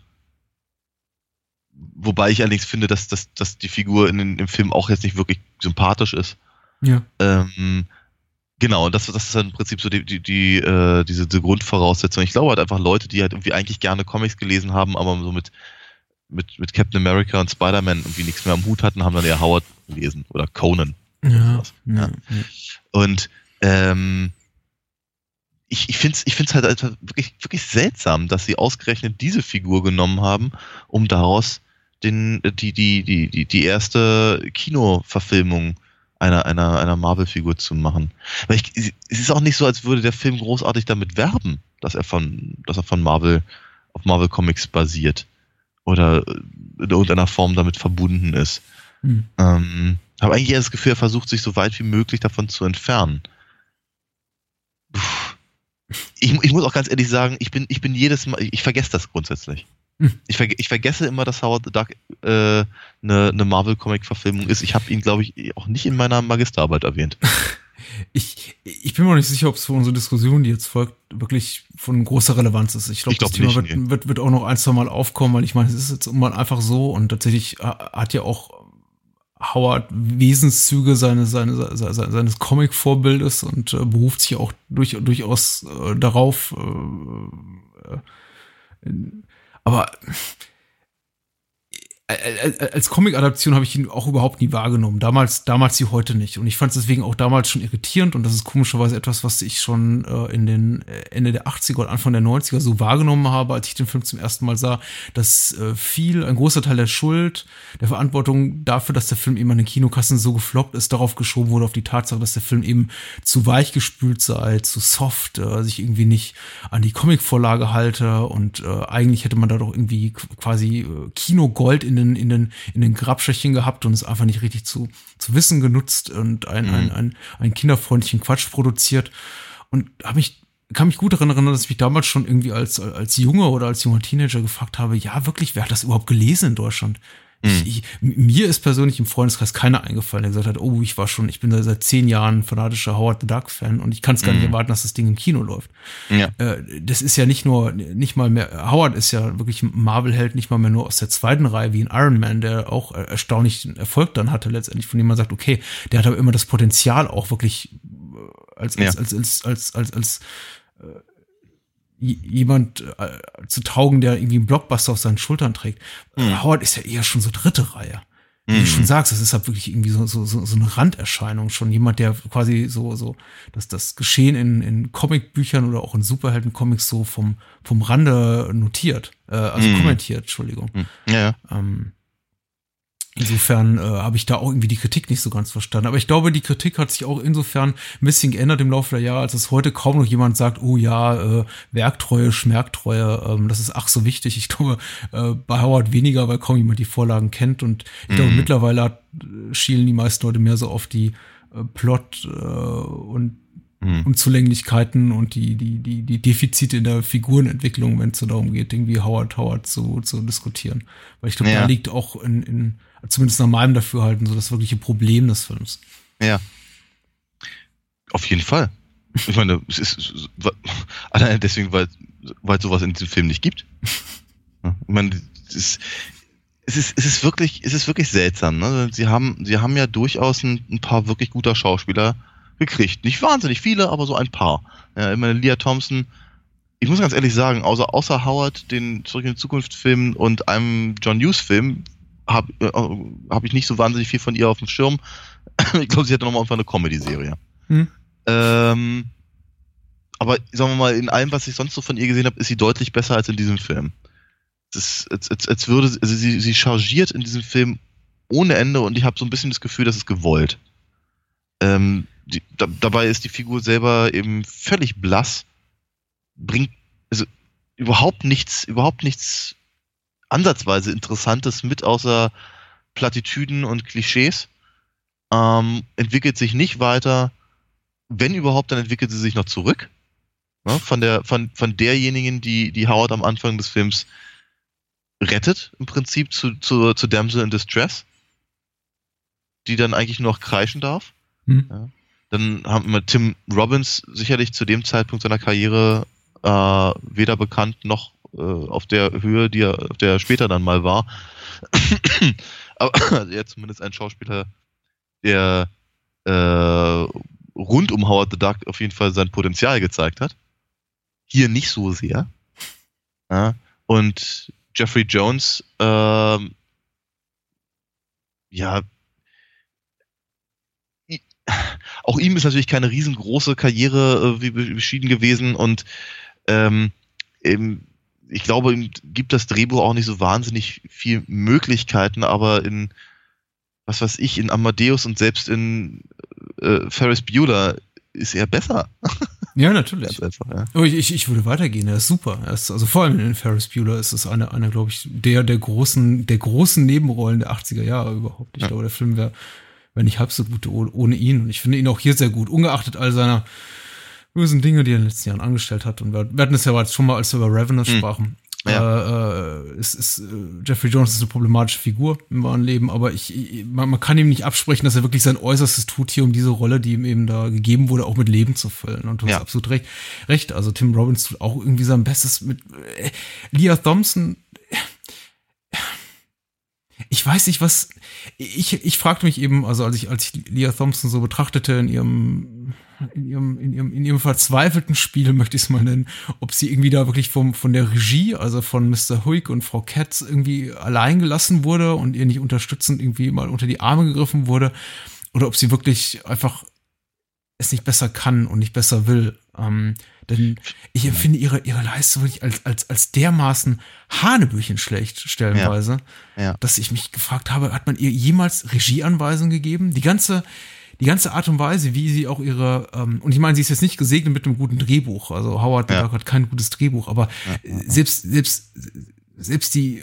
Speaker 2: wobei ich allerdings finde, dass, dass, dass die Figur in, in dem Film auch jetzt nicht wirklich sympathisch ist.
Speaker 1: Ja.
Speaker 2: Ähm, genau, und das, das ist halt im Prinzip so die, die, die, äh, diese, diese Grundvoraussetzung. Ich glaube halt einfach Leute, die halt irgendwie eigentlich gerne Comics gelesen haben, aber so mit, mit, mit Captain America und Spider-Man irgendwie nichts mehr am Hut hatten, haben dann eher Howard gelesen oder Conan.
Speaker 1: Ja, ja,
Speaker 2: ja. Und ähm, ich, ich finde es ich find's halt einfach wirklich, wirklich seltsam, dass sie ausgerechnet diese Figur genommen haben, um daraus den, die, die, die, die, die erste Kinoverfilmung einer, einer, einer Marvel-Figur zu machen. Weil ich, es ist auch nicht so, als würde der Film großartig damit werben, dass er von, dass er von Marvel auf Marvel Comics basiert. Oder in irgendeiner Form damit verbunden ist. Hm. Ähm, habe eigentlich eher das Gefühl, er versucht sich so weit wie möglich davon zu entfernen ich, ich muss auch ganz ehrlich sagen, ich bin, ich bin jedes Mal, ich vergesse das grundsätzlich. Hm. Ich, ver, ich, vergesse immer, dass Howard the Duck äh, eine, eine Marvel-Comic-Verfilmung ist. Ich habe ihn, glaube ich, auch nicht in meiner Magisterarbeit erwähnt.
Speaker 1: Ich, ich bin mir nicht sicher, ob es für unsere Diskussion, die jetzt folgt, wirklich von großer Relevanz ist. Ich glaube, glaub, das Thema nicht, wird, nee. wird, wird, auch noch ein, zwei Mal aufkommen, weil ich meine, es ist jetzt immer einfach so und tatsächlich äh, hat ja auch Howard Wesenszüge seines, seines, seines Comic-Vorbildes und äh, beruft sich auch durch, durchaus äh, darauf. Äh, äh aber als Comic-Adaption habe ich ihn auch überhaupt nie wahrgenommen. Damals, damals wie heute nicht. Und ich fand es deswegen auch damals schon irritierend und das ist komischerweise etwas, was ich schon äh, in den äh, Ende der 80er und Anfang der 90er so wahrgenommen habe, als ich den Film zum ersten Mal sah, dass äh, viel, ein großer Teil der Schuld, der Verantwortung dafür, dass der Film eben an den Kinokassen so gefloppt ist, darauf geschoben wurde, auf die Tatsache, dass der Film eben zu weich gespült sei, zu soft, äh, sich irgendwie nicht an die Comic-Vorlage halte und äh, eigentlich hätte man da doch irgendwie quasi äh, Kinogold in den, in den, in den Grabschächen gehabt und es einfach nicht richtig zu, zu wissen genutzt und ein, mhm. ein, ein, ein kinderfreundlichen Quatsch produziert. Und habe mich kann mich gut daran erinnern, dass ich mich damals schon irgendwie als, als Junge oder als junger Teenager gefragt habe, ja, wirklich, wer hat das überhaupt gelesen in Deutschland? Ich, mhm. ich, mir ist persönlich im Freundeskreis keiner eingefallen, der gesagt hat, oh, ich war schon, ich bin seit zehn Jahren fanatischer Howard the Duck Fan und ich kann es gar nicht mhm. erwarten, dass das Ding im Kino läuft. Ja. Äh, das ist ja nicht nur, nicht mal mehr, Howard ist ja wirklich Marvel-Held, nicht mal mehr nur aus der zweiten Reihe wie ein Iron Man, der auch erstaunlichen Erfolg dann hatte letztendlich, von dem man sagt, okay, der hat aber immer das Potenzial auch wirklich äh, als, als, ja. als, als, als, als, als äh, jemand äh, zu taugen, der irgendwie einen Blockbuster auf seinen Schultern trägt. Mhm. Howard ist ja eher schon so dritte Reihe. Wie mhm. du schon sagst, das ist halt wirklich irgendwie so, so, so, so eine Randerscheinung schon. Jemand, der quasi so, so, dass das Geschehen in, in Comicbüchern oder auch in Superhelden-Comics so vom, vom Rande notiert, äh, also mhm. kommentiert, Entschuldigung. Mhm. Ja. Ähm, Insofern äh, habe ich da auch irgendwie die Kritik nicht so ganz verstanden. Aber ich glaube, die Kritik hat sich auch insofern ein bisschen geändert im Laufe der Jahre, als es heute kaum noch jemand sagt, oh ja, äh, Werktreue, Schmerktreue, ähm, das ist ach so wichtig. Ich glaube, äh, bei Howard weniger, weil kaum jemand die Vorlagen kennt. Und ich glaube, mhm. mittlerweile hat, äh, schielen die meisten Leute mehr so auf die äh, Plot äh, und mhm. Unzulänglichkeiten und die, die, die, die Defizite in der Figurenentwicklung, wenn es so darum geht, irgendwie Howard Howard zu, zu diskutieren. Weil ich glaube, ja. da liegt auch in, in zumindest nach meinem Dafürhalten, so das wirkliche Problem des Films.
Speaker 2: Ja. Auf jeden Fall. Ich meine, es ist allein deswegen, weil, weil sowas in diesem Film nicht gibt. Ich meine, es ist, es ist, es ist wirklich, es ist wirklich seltsam. Ne? Sie haben, sie haben ja durchaus ein, ein paar wirklich guter Schauspieler gekriegt. Nicht wahnsinnig viele, aber so ein paar. Ja, ich meine, Leah Thompson, ich muss ganz ehrlich sagen, außer, außer Howard, den Zurück in die Zukunft Film und einem John Hughes Film, habe äh, hab ich nicht so wahnsinnig viel von ihr auf dem Schirm. ich glaube, sie hatte nochmal einfach eine Comedy-Serie. Hm. Ähm, aber sagen wir mal, in allem, was ich sonst so von ihr gesehen habe, ist sie deutlich besser als in diesem Film. Es ist, als, als, als würde also sie, sie chargiert in diesem Film ohne Ende und ich habe so ein bisschen das Gefühl, das ist gewollt. Ähm, die, da, dabei ist die Figur selber eben völlig blass, bringt also überhaupt nichts, überhaupt nichts ansatzweise Interessantes mit, außer Plattitüden und Klischees. Ähm, entwickelt sich nicht weiter. Wenn überhaupt, dann entwickelt sie sich noch zurück. Ne? Von, der, von, von derjenigen, die, die Howard am Anfang des Films rettet, im Prinzip zu, zu, zu Damsel in Distress, die dann eigentlich nur noch kreischen darf. Hm. Ja. Dann haben wir Tim Robbins sicherlich zu dem Zeitpunkt seiner Karriere äh, weder bekannt noch äh, auf der Höhe, die er, auf der er später dann mal war. Aber er zumindest ein Schauspieler, der äh, rund um Howard the Duck auf jeden Fall sein Potenzial gezeigt hat. Hier nicht so sehr. Ja, und Jeffrey Jones, ähm, ja, auch ihm ist natürlich keine riesengroße Karriere äh, wie beschieden gewesen und ähm, eben ich glaube, ihm gibt das Drehbuch auch nicht so wahnsinnig viel Möglichkeiten, aber in, was weiß ich, in Amadeus und selbst in äh, Ferris Bueller ist er besser.
Speaker 1: Ja, natürlich. Einfach, ja. Oh, ich, ich würde weitergehen. Er ist super. Er ist, also vor allem in Ferris Bueller ist es eine, eine glaube ich, der, der großen, der großen Nebenrollen der 80er Jahre überhaupt. Ich ja. glaube, der Film wäre wär nicht halb so gut ohne ihn. Und ich finde ihn auch hier sehr gut, ungeachtet all seiner bösen Dinge, die er in den letzten Jahren angestellt hat. Und wir, wir hatten es ja schon mal, als wir über Revenant mhm. sprachen. Ja. Äh, ist, ist, äh, Jeffrey Jones ist eine problematische Figur im wahren Leben, aber ich, ich man, man, kann ihm nicht absprechen, dass er wirklich sein Äußerstes tut hier, um diese Rolle, die ihm eben da gegeben wurde, auch mit Leben zu füllen. Und du ja. hast absolut recht. Recht. Also Tim Robbins tut auch irgendwie sein Bestes mit äh, Leah Thompson. Ich weiß nicht, was. Ich, ich fragte mich eben, also als ich, als ich Leah Thompson so betrachtete in ihrem in ihrem, in ihrem, in ihrem verzweifelten Spiel, möchte ich es mal nennen, ob sie irgendwie da wirklich vom, von der Regie, also von Mr. Huig und Frau Katz irgendwie allein gelassen wurde und ihr nicht unterstützend irgendwie mal unter die Arme gegriffen wurde, oder ob sie wirklich einfach es nicht besser kann und nicht besser will. Ähm, denn ich empfinde ihre, ihre Leistung wirklich als, als, als dermaßen Hanebüchen schlecht, stellenweise, ja. Ja. dass ich mich gefragt habe, hat man ihr jemals Regieanweisungen gegeben? Die ganze, die ganze Art und Weise, wie sie auch ihre, ähm, und ich meine, sie ist jetzt nicht gesegnet mit einem guten Drehbuch. Also Howard ja. hat kein gutes Drehbuch, aber selbst, selbst, selbst die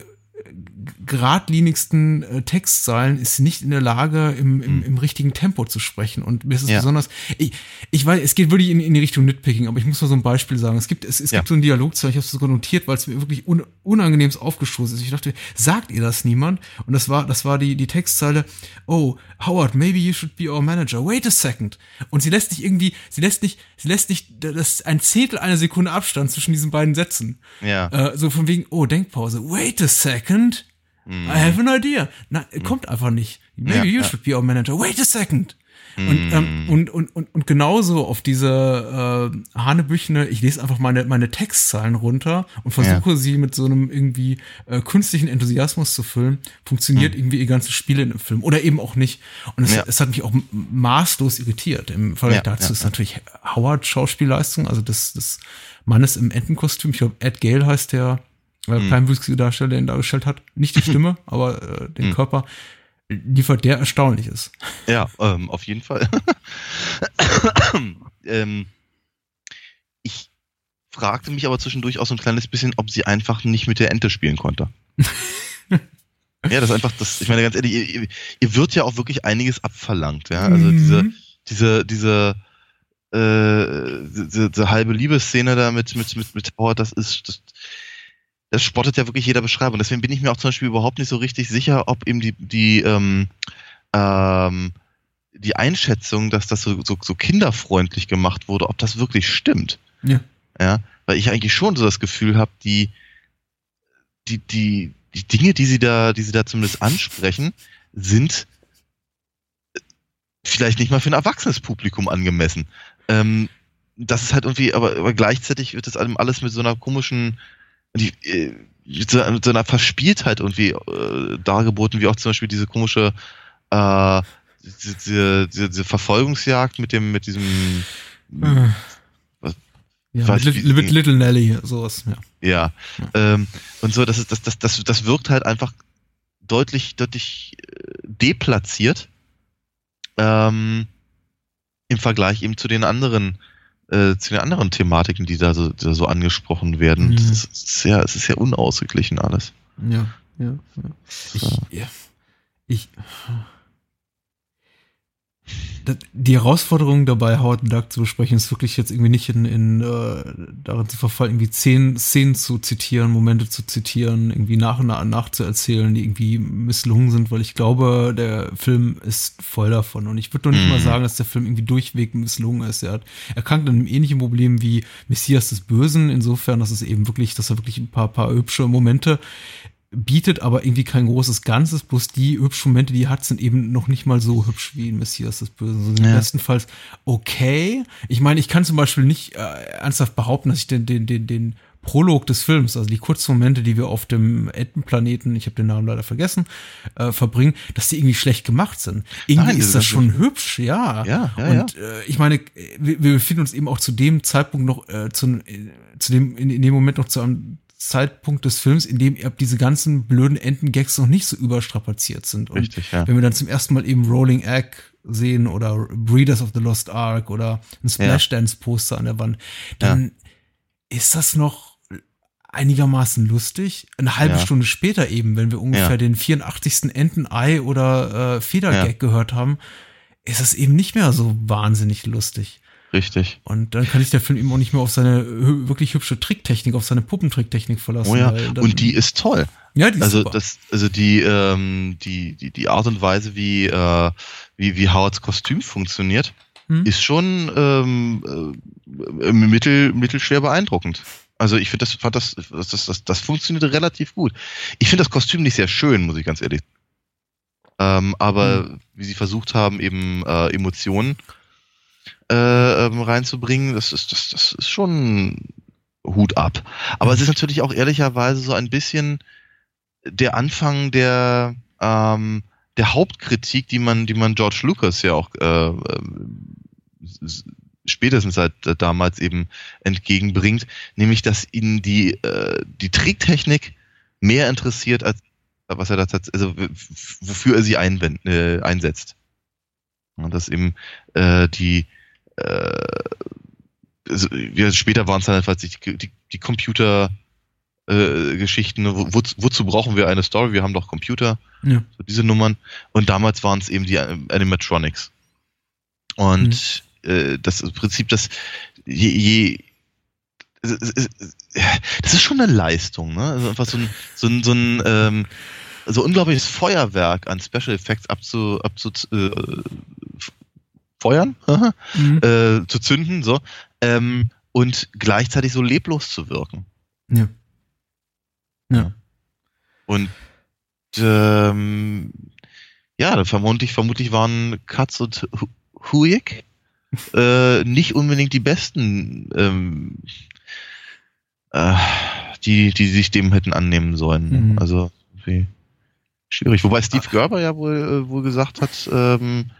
Speaker 1: geradlinigsten äh, Textzeilen ist nicht in der Lage, im, im, hm. im richtigen Tempo zu sprechen. Und mir ist es ja. besonders, ich, ich weiß, es geht wirklich in, in die Richtung Nitpicking, aber ich muss mal so ein Beispiel sagen. Es gibt, es, es ja. gibt so einen Dialog, ich habe es sogar notiert, weil es mir wirklich un, unangenehm aufgestoßen ist. Ich dachte, sagt ihr das niemand? Und das war, das war die, die Textzeile, oh, Howard, maybe you should be our manager. Wait a second. Und sie lässt nicht irgendwie, sie lässt nicht, sie lässt nicht, das ein Zehntel einer Sekunde Abstand zwischen diesen beiden Sätzen.
Speaker 2: Ja.
Speaker 1: Äh, so von wegen, oh, Denkpause. Wait a second. Mm. I have an idea. Na, mm. kommt einfach nicht. Maybe ja, you should be our manager. Wait a second. Und, ähm, mm. und, und, und, und genauso auf diese äh, Hanebüchene, ich lese einfach meine, meine Textzahlen runter und versuche ja. sie mit so einem irgendwie äh, künstlichen Enthusiasmus zu füllen, funktioniert mhm. irgendwie ihr ganzes Spiel in dem Film. Oder eben auch nicht. Und es, ja. es hat mich auch maßlos irritiert. Im Vergleich ja, dazu ist natürlich Howard Schauspielleistung, also das, das Mannes im Entenkostüm. Ich glaube, Ed Gale heißt der äh, mhm. kleinwüchsige Darsteller, der ihn dargestellt hat. Nicht die Stimme, aber äh, den mhm. Körper liefert der Erstaunliches.
Speaker 2: Ja, ähm, auf jeden Fall. ähm, ich fragte mich aber zwischendurch auch so ein kleines bisschen, ob sie einfach nicht mit der Ente spielen konnte. ja, das ist einfach, das, ich meine ganz ehrlich, ihr, ihr wird ja auch wirklich einiges abverlangt, ja. Also mhm. diese, diese, diese, äh, diese, diese halbe Liebesszene da mit, mit, mit, mit Howard, das ist, das, das spottet ja wirklich jeder Beschreibung. Deswegen bin ich mir auch zum Beispiel überhaupt nicht so richtig sicher, ob eben die, die, ähm, ähm, die Einschätzung, dass das so, so, so kinderfreundlich gemacht wurde, ob das wirklich stimmt.
Speaker 1: Ja.
Speaker 2: Ja, weil ich eigentlich schon so das Gefühl habe, die, die, die, die Dinge, die sie da, die sie da zumindest ansprechen, sind vielleicht nicht mal für ein erwachsenes Publikum angemessen. Ähm, das ist halt irgendwie, aber, aber gleichzeitig wird das alles mit so einer komischen die, äh, mit so, einer Verspieltheit irgendwie äh, dargeboten, wie auch zum Beispiel diese komische äh, diese, diese, diese Verfolgungsjagd mit dem, mit diesem
Speaker 1: äh. ja, mit, ich, mit Little Nelly, sowas, ja.
Speaker 2: Ja. ja. Ähm, und so, das ist, das, das, das, das wirkt halt einfach deutlich, deutlich äh, deplatziert ähm, im Vergleich eben zu den anderen äh, zu den anderen Thematiken, die da so, da so angesprochen werden. Mhm. Das ist sehr, es ist sehr unausgeglichen alles.
Speaker 1: Ja, ja. ja. Ich, ja. ich die Herausforderung dabei, Howard Duck zu besprechen, ist wirklich jetzt irgendwie nicht in, in äh, darin zu verfallen, irgendwie zehn Szenen zu zitieren, Momente zu zitieren, irgendwie nach und nach nachzuerzählen, die irgendwie misslungen sind, weil ich glaube, der Film ist voll davon. Und ich würde doch nicht mm. mal mhm. sagen, dass der Film irgendwie durchweg misslungen ist. Er hat erkrankt an einem ähnlichen Problem wie Messias des Bösen, insofern, dass es eben wirklich, dass er wirklich ein paar, paar hübsche Momente bietet aber irgendwie kein großes Ganzes, bloß die hübschen Momente, die er hat, sind eben noch nicht mal so hübsch wie in Messias des Bösen. Also ja. bestenfalls okay. Ich meine, ich kann zum Beispiel nicht äh, ernsthaft behaupten, dass ich den, den, den, den Prolog des Films, also die kurzen Momente, die wir auf dem Entenplaneten, ich habe den Namen leider vergessen, äh, verbringen, dass die irgendwie schlecht gemacht sind. Irgendwie Nein, ist das, schon hübsch, ja.
Speaker 2: Ja, ja
Speaker 1: Und äh, ich meine, wir, wir befinden uns eben auch zu dem Zeitpunkt noch, äh, zu, äh, zu dem, in, in dem Moment noch zu einem Zeitpunkt des Films, in dem diese ganzen blöden Entengags noch nicht so überstrapaziert sind. Und
Speaker 2: Richtig, ja.
Speaker 1: wenn wir dann zum ersten Mal eben Rolling Egg sehen oder Breeders of the Lost Ark oder ein Splashdance-Poster an der Wand, dann ja. ist das noch einigermaßen lustig. Eine halbe ja. Stunde später eben, wenn wir ungefähr ja. den 84. Entenei oder äh, Federgag gehört haben, ist es eben nicht mehr so wahnsinnig lustig.
Speaker 2: Richtig.
Speaker 1: Und dann kann sich der Film eben auch nicht mehr auf seine wirklich hübsche Tricktechnik, auf seine Puppentricktechnik verlassen.
Speaker 2: Oh ja, und die ist toll.
Speaker 1: Ja, die
Speaker 2: ist also super. das, also die, ähm, die, die, die Art und Weise, wie, äh, wie, wie Howards Kostüm funktioniert, hm? ist schon ähm, äh, mittel, mittelschwer beeindruckend. Also ich finde, das, das, das, das, das, funktioniert relativ gut. Ich finde das Kostüm nicht sehr schön, muss ich ganz ehrlich sagen. Ähm, aber hm. wie sie versucht haben, eben äh, Emotionen äh, ähm, reinzubringen, das ist, das, das ist schon Hut ab. Aber es ist natürlich auch ehrlicherweise so ein bisschen der Anfang der, ähm, der Hauptkritik, die man, die man George Lucas ja auch äh, äh spätestens seit äh, damals eben entgegenbringt, nämlich dass ihn die, äh, die Tricktechnik mehr interessiert, als was er da also wofür er sie einwend, äh, einsetzt. Und dass eben äh, die also, ja, später waren es dann einfach die, die, die Computer äh, Geschichten, wo, wozu brauchen wir eine Story? Wir haben doch Computer, ja. so diese Nummern. Und damals waren es eben die Animatronics. Und mhm. äh, das Prinzip, dass je, je das ist schon eine Leistung, ne? Also einfach so ein, so ein, so ein ähm, so unglaubliches Feuerwerk an Special Effects abzu, abzu äh, feuern, mhm. äh, zu zünden, so, ähm, und gleichzeitig so leblos zu wirken.
Speaker 1: Ja. Ja.
Speaker 2: Und ähm, ja, vermutlich, vermutlich waren Katz und Huik äh, nicht unbedingt die besten, ähm, äh, die, die sich dem hätten annehmen sollen. Mhm. Also wie schwierig. Wobei Steve Gerber ja wohl, äh, wohl gesagt hat, ähm,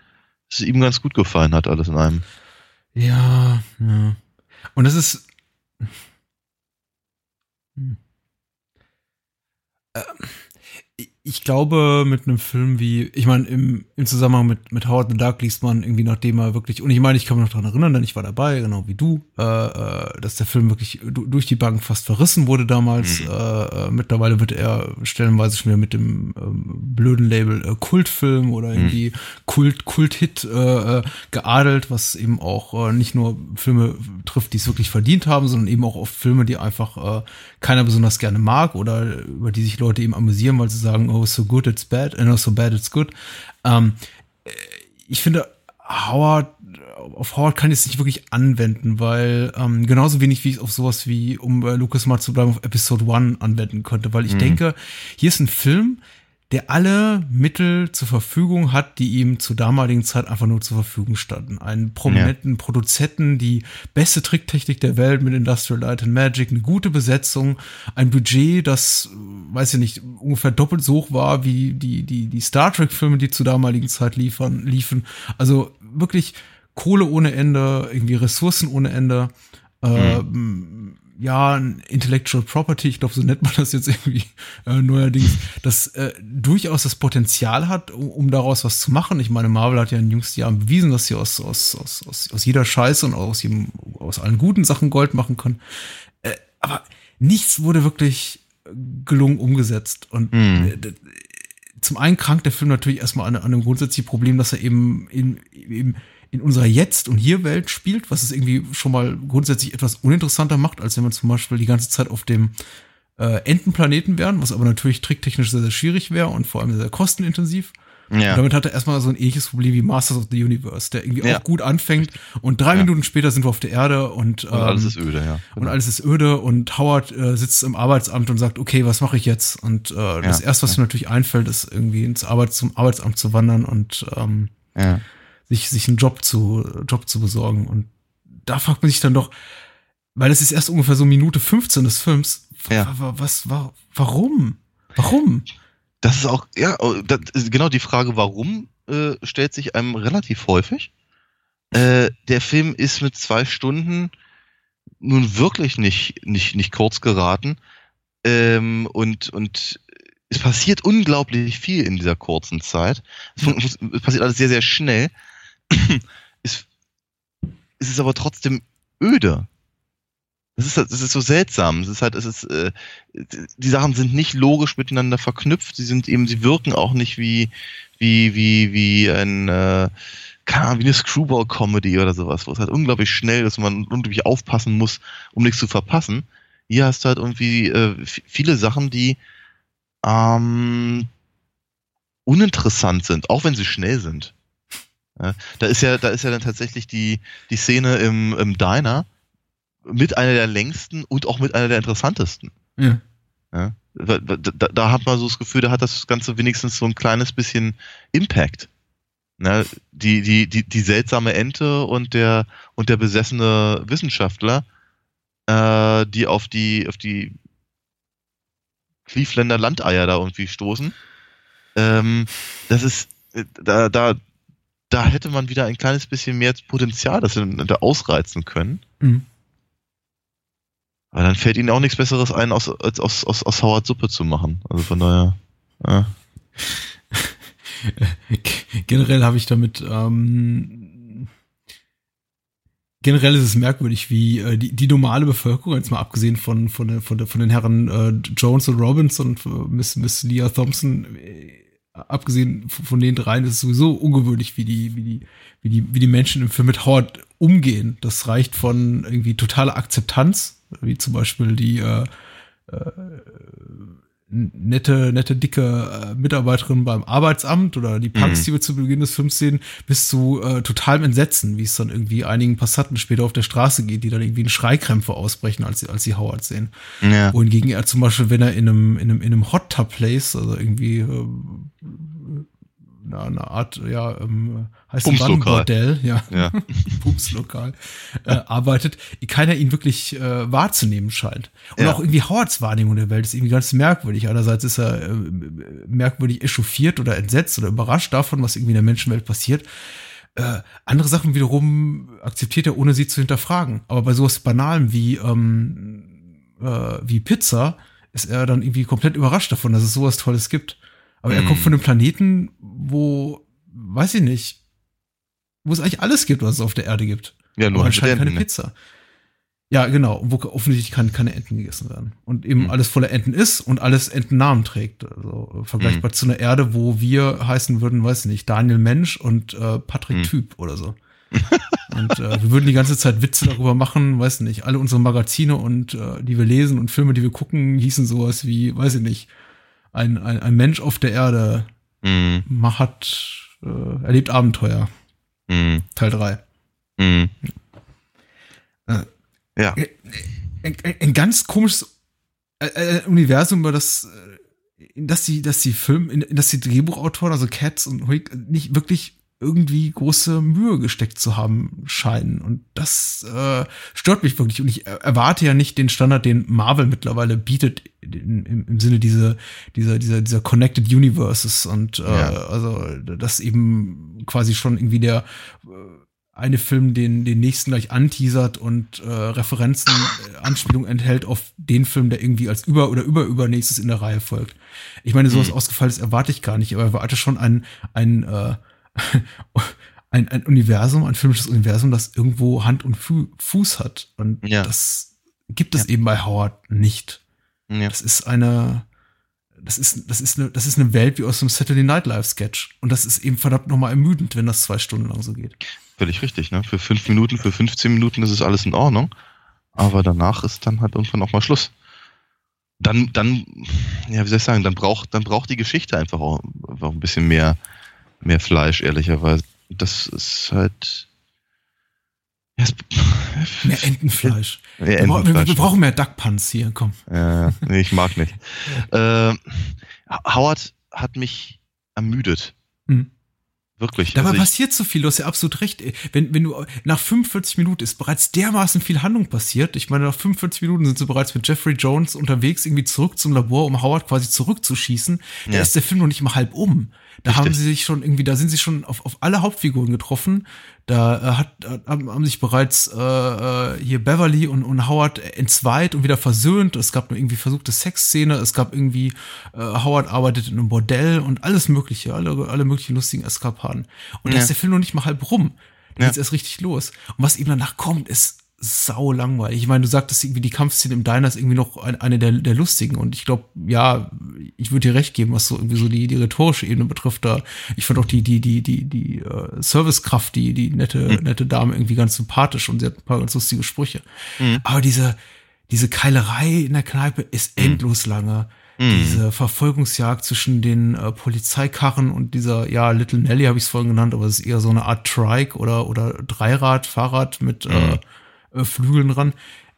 Speaker 2: es ihm ganz gut gefallen hat, alles in einem.
Speaker 1: Ja, ja. Und das ist. Hm. Ähm, ich glaube, mit einem Film wie, ich meine, im, im Zusammenhang mit, mit Howard the Duck liest man irgendwie, nachdem er wirklich, und ich meine, ich kann mich noch daran erinnern, denn ich war dabei, genau wie du, äh, äh, dass der Film wirklich durch die Bank fast verrissen wurde damals. Mhm. Äh, äh, mittlerweile wird er stellenweise schon wieder mit dem ähm, blöden Label äh, Kultfilm oder irgendwie mhm. Kult, Kult-Hit äh, äh, geadelt, was eben auch äh, nicht nur Filme trifft, die es wirklich verdient haben, sondern eben auch oft Filme, die einfach äh, keiner besonders gerne mag oder über die sich Leute eben amüsieren, weil sie sagen, oh, so good it's bad, and oh, so bad it's good. Ähm, ich finde, Howard, auf Howard kann ich es nicht wirklich anwenden, weil ähm, genauso wenig wie ich auf sowas wie, um bei Lucas mal zu bleiben, auf Episode 1 anwenden könnte, weil ich mhm. denke, hier ist ein Film, der alle Mittel zur Verfügung hat, die ihm zur damaligen Zeit einfach nur zur Verfügung standen. Einen prominenten ja. Produzenten, die beste Tricktechnik der Welt mit Industrial Light and Magic, eine gute Besetzung, ein Budget, das, weiß ich nicht, ungefähr doppelt so hoch war wie die, die, die Star Trek Filme, die zur damaligen Zeit liefern, liefen. Also wirklich Kohle ohne Ende, irgendwie Ressourcen ohne Ende. Mhm. Äh, ja, Intellectual Property, ich glaube, so nennt man das jetzt irgendwie äh, neuerdings, das äh, durchaus das Potenzial hat, um, um, daraus was zu machen. Ich meine, Marvel hat ja in den jüngsten Jahren bewiesen, dass sie aus, aus, aus, aus, aus jeder Scheiße und aus, jedem, aus allen guten Sachen Gold machen können. Äh, aber nichts wurde wirklich gelungen umgesetzt. Und. Äh, zum einen krankt der Film natürlich erstmal an, an einem grundsätzlichen Problem, dass er eben, eben, eben in unserer Jetzt- und Hier-Welt spielt, was es irgendwie schon mal grundsätzlich etwas uninteressanter macht, als wenn man zum Beispiel die ganze Zeit auf dem äh, Entenplaneten wären, was aber natürlich tricktechnisch sehr, sehr schwierig wäre und vor allem sehr, sehr kostenintensiv. Ja. Und damit hat er erstmal so ein ähnliches Problem wie Masters of the Universe, der irgendwie ja. auch gut anfängt und drei ja. Minuten später sind wir auf der Erde und, ähm,
Speaker 2: und alles ist öde, ja.
Speaker 1: Genau. Und alles ist öde und Howard äh, sitzt im Arbeitsamt und sagt, okay, was mache ich jetzt? Und äh, das erste, was mir natürlich einfällt, ist irgendwie ins Arbeit zum Arbeitsamt zu wandern und ähm, ja sich, sich einen Job zu, Job zu besorgen. Und da fragt man sich dann doch, weil es ist erst ungefähr so Minute 15 des Films. Ja. Was, was, warum? Warum?
Speaker 2: Das ist auch, ja, oh, ist genau die Frage, warum, äh, stellt sich einem relativ häufig. Äh, der Film ist mit zwei Stunden nun wirklich nicht, nicht, nicht kurz geraten. Ähm, und, und es passiert unglaublich viel in dieser kurzen Zeit. Es passiert alles sehr, sehr schnell ist, ist es aber trotzdem öde. Das ist, das ist so seltsam. Es ist halt, es ist, äh, die Sachen sind nicht logisch miteinander verknüpft. Sie sind eben, sie wirken auch nicht wie, wie, wie, wie ein, äh, keine Ahnung, wie eine Screwball-Comedy oder sowas, wo es halt unglaublich schnell ist und man unglaublich aufpassen muss, um nichts zu verpassen. Hier hast du halt irgendwie äh, viele Sachen, die ähm, uninteressant sind, auch wenn sie schnell sind. Ja, da ist ja, da ist ja dann tatsächlich die, die Szene im, im Diner mit einer der längsten und auch mit einer der interessantesten. Ja. ja da, da, da, hat man so das Gefühl, da hat das Ganze wenigstens so ein kleines bisschen Impact. Ne, die, die, die, die seltsame Ente und der, und der besessene Wissenschaftler, äh, die auf die, auf die Clevelander Landeier da irgendwie stoßen. Ähm, das ist, da, da, da hätte man wieder ein kleines bisschen mehr Potenzial, das sie da ausreizen können. Mhm. Aber dann fällt ihnen auch nichts Besseres ein, als aus, aus, aus Howard Suppe zu machen. Also von daher. Ja.
Speaker 1: generell habe ich damit ähm, generell ist es merkwürdig, wie äh, die, die normale Bevölkerung, jetzt mal abgesehen von, von, von, von den Herren äh, Jones und Robbins und äh, Miss, Miss Leah Thompson, äh, abgesehen von den dreien, ist es sowieso ungewöhnlich, wie die, wie die, wie die, wie die Menschen im Film mit Howard umgehen. Das reicht von irgendwie totaler Akzeptanz, wie zum Beispiel die äh, äh, nette, nette, dicke äh, Mitarbeiterin beim Arbeitsamt oder die Punks, mhm. die wir zu Beginn des Films sehen, bis zu äh, totalem Entsetzen, wie es dann irgendwie einigen Passanten später auf der Straße geht, die dann irgendwie einen Schreikrämpfe ausbrechen, als sie, als sie Howard sehen. Ja. Wohingegen er zum Beispiel, wenn er in einem, in einem, in einem Hot Tub Place, also irgendwie äh, eine, Art, ja, ähm, heißt Bordell, ja, ja. Pupslokal, äh, arbeitet, keiner ihn wirklich äh, wahrzunehmen scheint. Und ja. auch irgendwie Howards Wahrnehmung der Welt ist irgendwie ganz merkwürdig. Einerseits ist er äh, merkwürdig echauffiert oder entsetzt oder überrascht davon, was irgendwie in der Menschenwelt passiert. Äh, andere Sachen wiederum akzeptiert er, ohne sie zu hinterfragen. Aber bei sowas Banalem wie, ähm, äh, wie Pizza ist er dann irgendwie komplett überrascht davon, dass es sowas Tolles gibt. Aber er kommt hm. von einem Planeten, wo, weiß ich nicht, wo es eigentlich alles gibt, was es auf der Erde gibt. Ja, nur anscheinend keine ne? Pizza. Ja, genau, wo offensichtlich kann, keine Enten gegessen werden. Und eben mhm. alles voller Enten ist und alles Entennamen trägt. Also vergleichbar mhm. zu einer Erde, wo wir heißen würden, weiß ich nicht, Daniel Mensch und äh, Patrick mhm. Typ oder so. und äh, wir würden die ganze Zeit Witze darüber machen, weiß ich nicht, alle unsere Magazine und äh, die wir lesen und Filme, die wir gucken, hießen sowas wie, weiß ich nicht, ein, ein, ein Mensch auf der Erde mhm. hat, äh, erlebt Abenteuer. Mhm. Teil 3. Mhm. Äh, ja. Ein, ein, ein, ganz komisches äh, äh Universum, über das, äh, dass die, dass die Film, dass die Drehbuchautoren, also Cats und Huig, nicht wirklich irgendwie große Mühe gesteckt zu haben scheinen. Und das äh, stört mich wirklich. Und ich erwarte ja nicht den Standard, den Marvel mittlerweile bietet, im, im Sinne dieser, dieser, dieser, dieser Connected Universes. Und äh, ja. also das eben quasi schon irgendwie der äh, eine Film den, den nächsten gleich anteasert und äh, Referenzen, äh, Anspielungen enthält auf den Film, der irgendwie als über- oder überübernächstes in der Reihe folgt. Ich meine, sowas mhm. Ausgefallenes erwarte ich gar nicht, aber erwarte schon ein, ein äh, ein, ein Universum, ein filmisches Universum, das irgendwo Hand und Fu Fuß hat. Und ja. das gibt es ja. eben bei Howard nicht. Ja. Das ist eine, das ist, das ist eine, das ist eine Welt wie aus einem Saturday Night Live Sketch. Und das ist eben verdammt nochmal ermüdend, wenn das zwei Stunden lang so geht.
Speaker 2: Völlig richtig, ne? Für fünf Minuten, für 15 Minuten ist es alles in Ordnung. Aber danach ist dann halt irgendwann auch mal Schluss. Dann, dann, ja, wie soll ich sagen, dann braucht, dann braucht die Geschichte einfach auch, auch ein bisschen mehr, mehr Fleisch, ehrlicherweise. Das ist halt.
Speaker 1: Ja, mehr Entenfleisch. Mehr Entenfleisch. Wir, wir, brauchen mehr Duckpunts hier, komm.
Speaker 2: Ja, nee, ich mag nicht. äh, Howard hat mich ermüdet. Mhm. Wirklich.
Speaker 1: Dabei also passiert so viel, du hast ja absolut recht. Wenn, wenn du nach 45 Minuten ist bereits dermaßen viel Handlung passiert. Ich meine, nach 45 Minuten sind sie bereits mit Jeffrey Jones unterwegs, irgendwie zurück zum Labor, um Howard quasi zurückzuschießen. Da ja. ist der Film noch nicht mal halb um. Da Richtig. haben sie sich schon irgendwie, da sind sie schon auf, auf alle Hauptfiguren getroffen. Da äh, hat, äh, haben sich bereits äh, äh, hier Beverly und, und Howard entzweit und wieder versöhnt. Es gab nur irgendwie versuchte Sexszene. Es gab irgendwie, äh, Howard arbeitet in einem Bordell und alles Mögliche, alle, alle möglichen lustigen Eskapaden. Und ja. da ist der Film noch nicht mal halb rum. Da ja. geht's erst richtig los. Und was eben danach kommt, ist sau langweilig. Ich meine, du sagtest irgendwie, die Kampfszene im Diner ist irgendwie noch eine der, der lustigen. Und ich glaube, ja, ich würde dir recht geben, was so irgendwie so die, die rhetorische Ebene betrifft. Da ich fand auch die, die, die, die, die uh, Servicekraft, die, die nette, mhm. nette Dame irgendwie ganz sympathisch und sie hat ein paar ganz lustige Sprüche. Mhm. Aber diese, diese Keilerei in der Kneipe ist mhm. endlos lange. Mhm. Diese Verfolgungsjagd zwischen den äh, Polizeikarren und dieser, ja, Little Nelly habe ich es vorhin genannt, aber es ist eher so eine Art Trike oder, oder Dreirad, Fahrrad mit äh, mhm. Äh, Flügeln dran.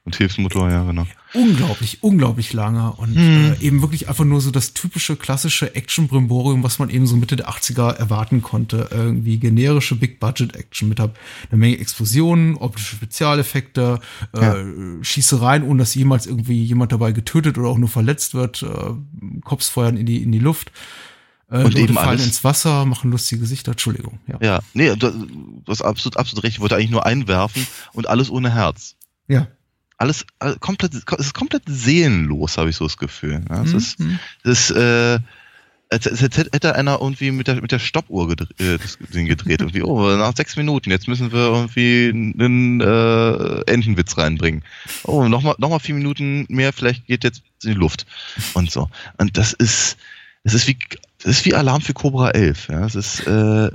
Speaker 2: Und Hilfsmotor, ja, genau.
Speaker 1: Unglaublich, unglaublich lange und hm. äh, eben wirklich einfach nur so das typische klassische Action-Brimborium, was man eben so Mitte der 80er erwarten konnte. Irgendwie generische Big-Budget-Action mit einer Menge Explosionen, optische Spezialeffekte, äh, ja. Schießereien, ohne dass jemals irgendwie jemand dabei getötet oder auch nur verletzt wird, äh, Cops feuern in die, in die Luft. Äh, und eben fallen alles. ins Wasser, machen lustige Gesichter. Entschuldigung.
Speaker 2: Ja, ja nee, du, hast absolut, absolut recht. Ich wollte eigentlich nur einwerfen und alles ohne Herz.
Speaker 1: Ja
Speaker 2: alles, alles komplett, es ist komplett seelenlos, habe ich so das Gefühl. Ja, es mhm. ist, das, äh, als, als, hätte einer irgendwie mit der, mit der Stoppuhr gedreht, äh, gedreht. Irgendwie, oh, nach sechs Minuten, jetzt müssen wir irgendwie einen äh, Entenwitz reinbringen. Oh, nochmal noch mal vier Minuten mehr, vielleicht geht jetzt in die Luft. Und so. Und das ist, das ist wie, das ist wie Alarm für Cobra 11. Ja, es ist, äh,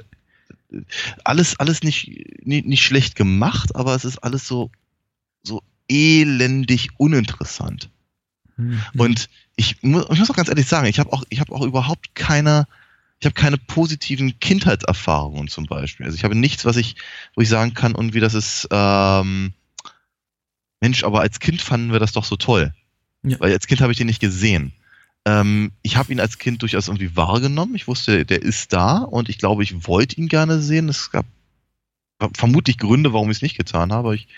Speaker 2: alles, alles nicht, nicht, nicht schlecht gemacht, aber es ist alles so, so elendig uninteressant. Mhm. Und ich muss, ich muss auch ganz ehrlich sagen, ich habe auch, ich habe auch überhaupt keine, ich habe keine positiven Kindheitserfahrungen zum Beispiel. Also ich habe nichts, was ich, wo ich sagen kann, und wie das ist, ähm, Mensch, aber als Kind fanden wir das doch so toll. Ja. Weil als Kind habe ich den nicht gesehen. Ähm, ich habe ihn als Kind durchaus irgendwie wahrgenommen. Ich wusste, der ist da und ich glaube, ich wollte ihn gerne sehen. Es gab vermutlich Gründe, warum ich es nicht getan habe. Ich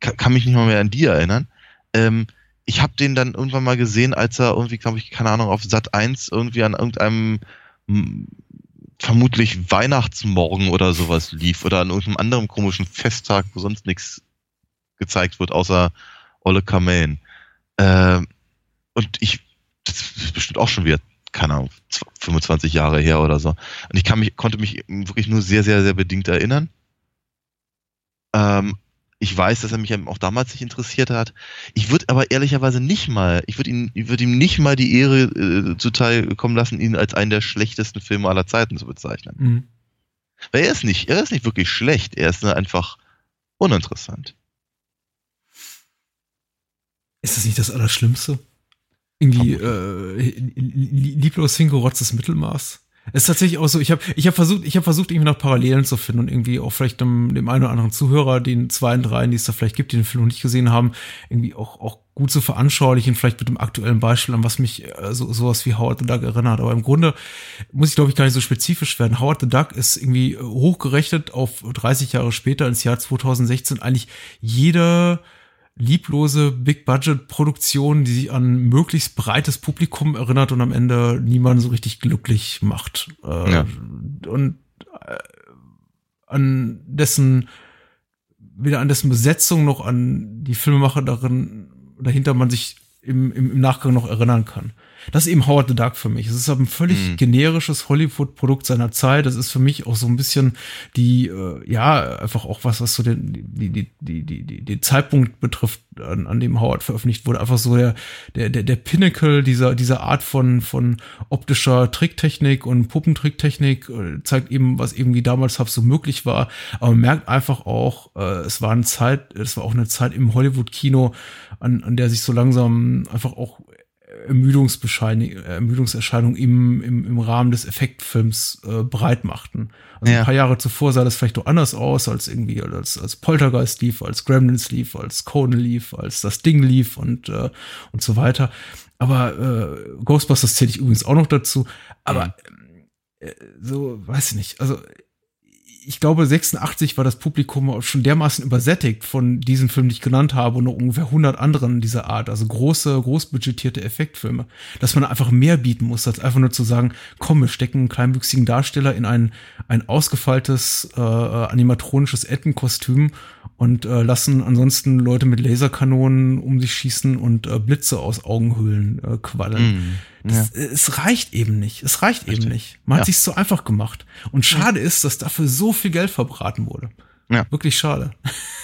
Speaker 2: kann, kann mich nicht mal mehr an die erinnern. Ähm, ich habe den dann irgendwann mal gesehen, als er irgendwie, glaube ich, keine Ahnung, auf Sat 1 irgendwie an irgendeinem vermutlich Weihnachtsmorgen oder sowas lief oder an irgendeinem anderen komischen Festtag, wo sonst nichts gezeigt wird, außer Olle Kamellen. Ähm, und ich, das ist bestimmt auch schon wieder, keine Ahnung, 25 Jahre her oder so. Und ich mich, konnte mich wirklich nur sehr, sehr, sehr bedingt erinnern. Ähm, ich weiß, dass er mich auch damals nicht interessiert hat. Ich würde aber ehrlicherweise nicht mal, ich würde ihn, ich würde ihm nicht mal die Ehre äh, zuteil kommen lassen, ihn als einen der schlechtesten Filme aller Zeiten zu bezeichnen. Mhm. Weil er ist nicht, er ist nicht wirklich schlecht, er ist einfach uninteressant.
Speaker 1: Ist das nicht das Allerschlimmste? Irgendwie äh, lieblos hingerotztes Mittelmaß? Es ist tatsächlich auch so, ich habe ich hab versucht, ich habe versucht, irgendwie nach Parallelen zu finden und irgendwie auch vielleicht dem, dem einen oder anderen Zuhörer, den zwei, drei, die es da vielleicht gibt, die den Film noch nicht gesehen haben, irgendwie auch, auch gut zu veranschaulichen, vielleicht mit dem aktuellen Beispiel, an was mich äh, so, sowas wie Howard the Duck erinnert. Aber im Grunde muss ich, glaube ich, gar nicht so spezifisch werden. Howard the Duck ist irgendwie hochgerechnet auf 30 Jahre später ins Jahr 2016 eigentlich jeder lieblose Big-Budget-Produktion, die sich an möglichst breites Publikum erinnert und am Ende niemanden so richtig glücklich macht. Äh, ja. Und äh, an dessen, weder an dessen Besetzung noch an die Filmemacher darin, dahinter man sich im, im, im Nachgang noch erinnern kann. Das ist eben Howard the Duck für mich. Es ist ein völlig mhm. generisches Hollywood-Produkt seiner Zeit. Das ist für mich auch so ein bisschen die, äh, ja, einfach auch was, was so den, die, die, die, die, die, den Zeitpunkt betrifft, an, an dem Howard veröffentlicht wurde. Einfach so der, der, der, der Pinnacle dieser, dieser Art von, von optischer Tricktechnik und Puppentricktechnik äh, zeigt eben, was irgendwie damals so möglich war. Aber man merkt einfach auch, äh, es war eine Zeit, es war auch eine Zeit im Hollywood-Kino, an, an der sich so langsam einfach auch Ermüdungserscheinungen im, im, im Rahmen des Effektfilms äh, breit machten. Also ja. ein paar Jahre zuvor sah das vielleicht doch anders aus, als irgendwie als, als Poltergeist lief, als Gremlins lief, als Conan lief, als das Ding lief und, äh, und so weiter. Aber äh, Ghostbusters zähle ich übrigens auch noch dazu. Aber äh, so, weiß ich nicht. Also ich glaube, 86 war das Publikum schon dermaßen übersättigt von diesen Filmen, die ich genannt habe, und noch ungefähr 100 anderen dieser Art, also große, großbudgetierte Effektfilme, dass man einfach mehr bieten muss, als einfach nur zu sagen, komm, wir stecken einen kleinwüchsigen Darsteller in ein, ein ausgefeiltes äh, animatronisches Entenkostüm und äh, lassen ansonsten Leute mit Laserkanonen um sich schießen und äh, Blitze aus Augenhöhlen äh, quallen. Mm. Das, ja. Es reicht eben nicht. Es reicht Richtig. eben nicht. Man ja. hat sich so einfach gemacht. Und schade ja. ist, dass dafür so viel Geld verbraten wurde. Ja. Wirklich schade.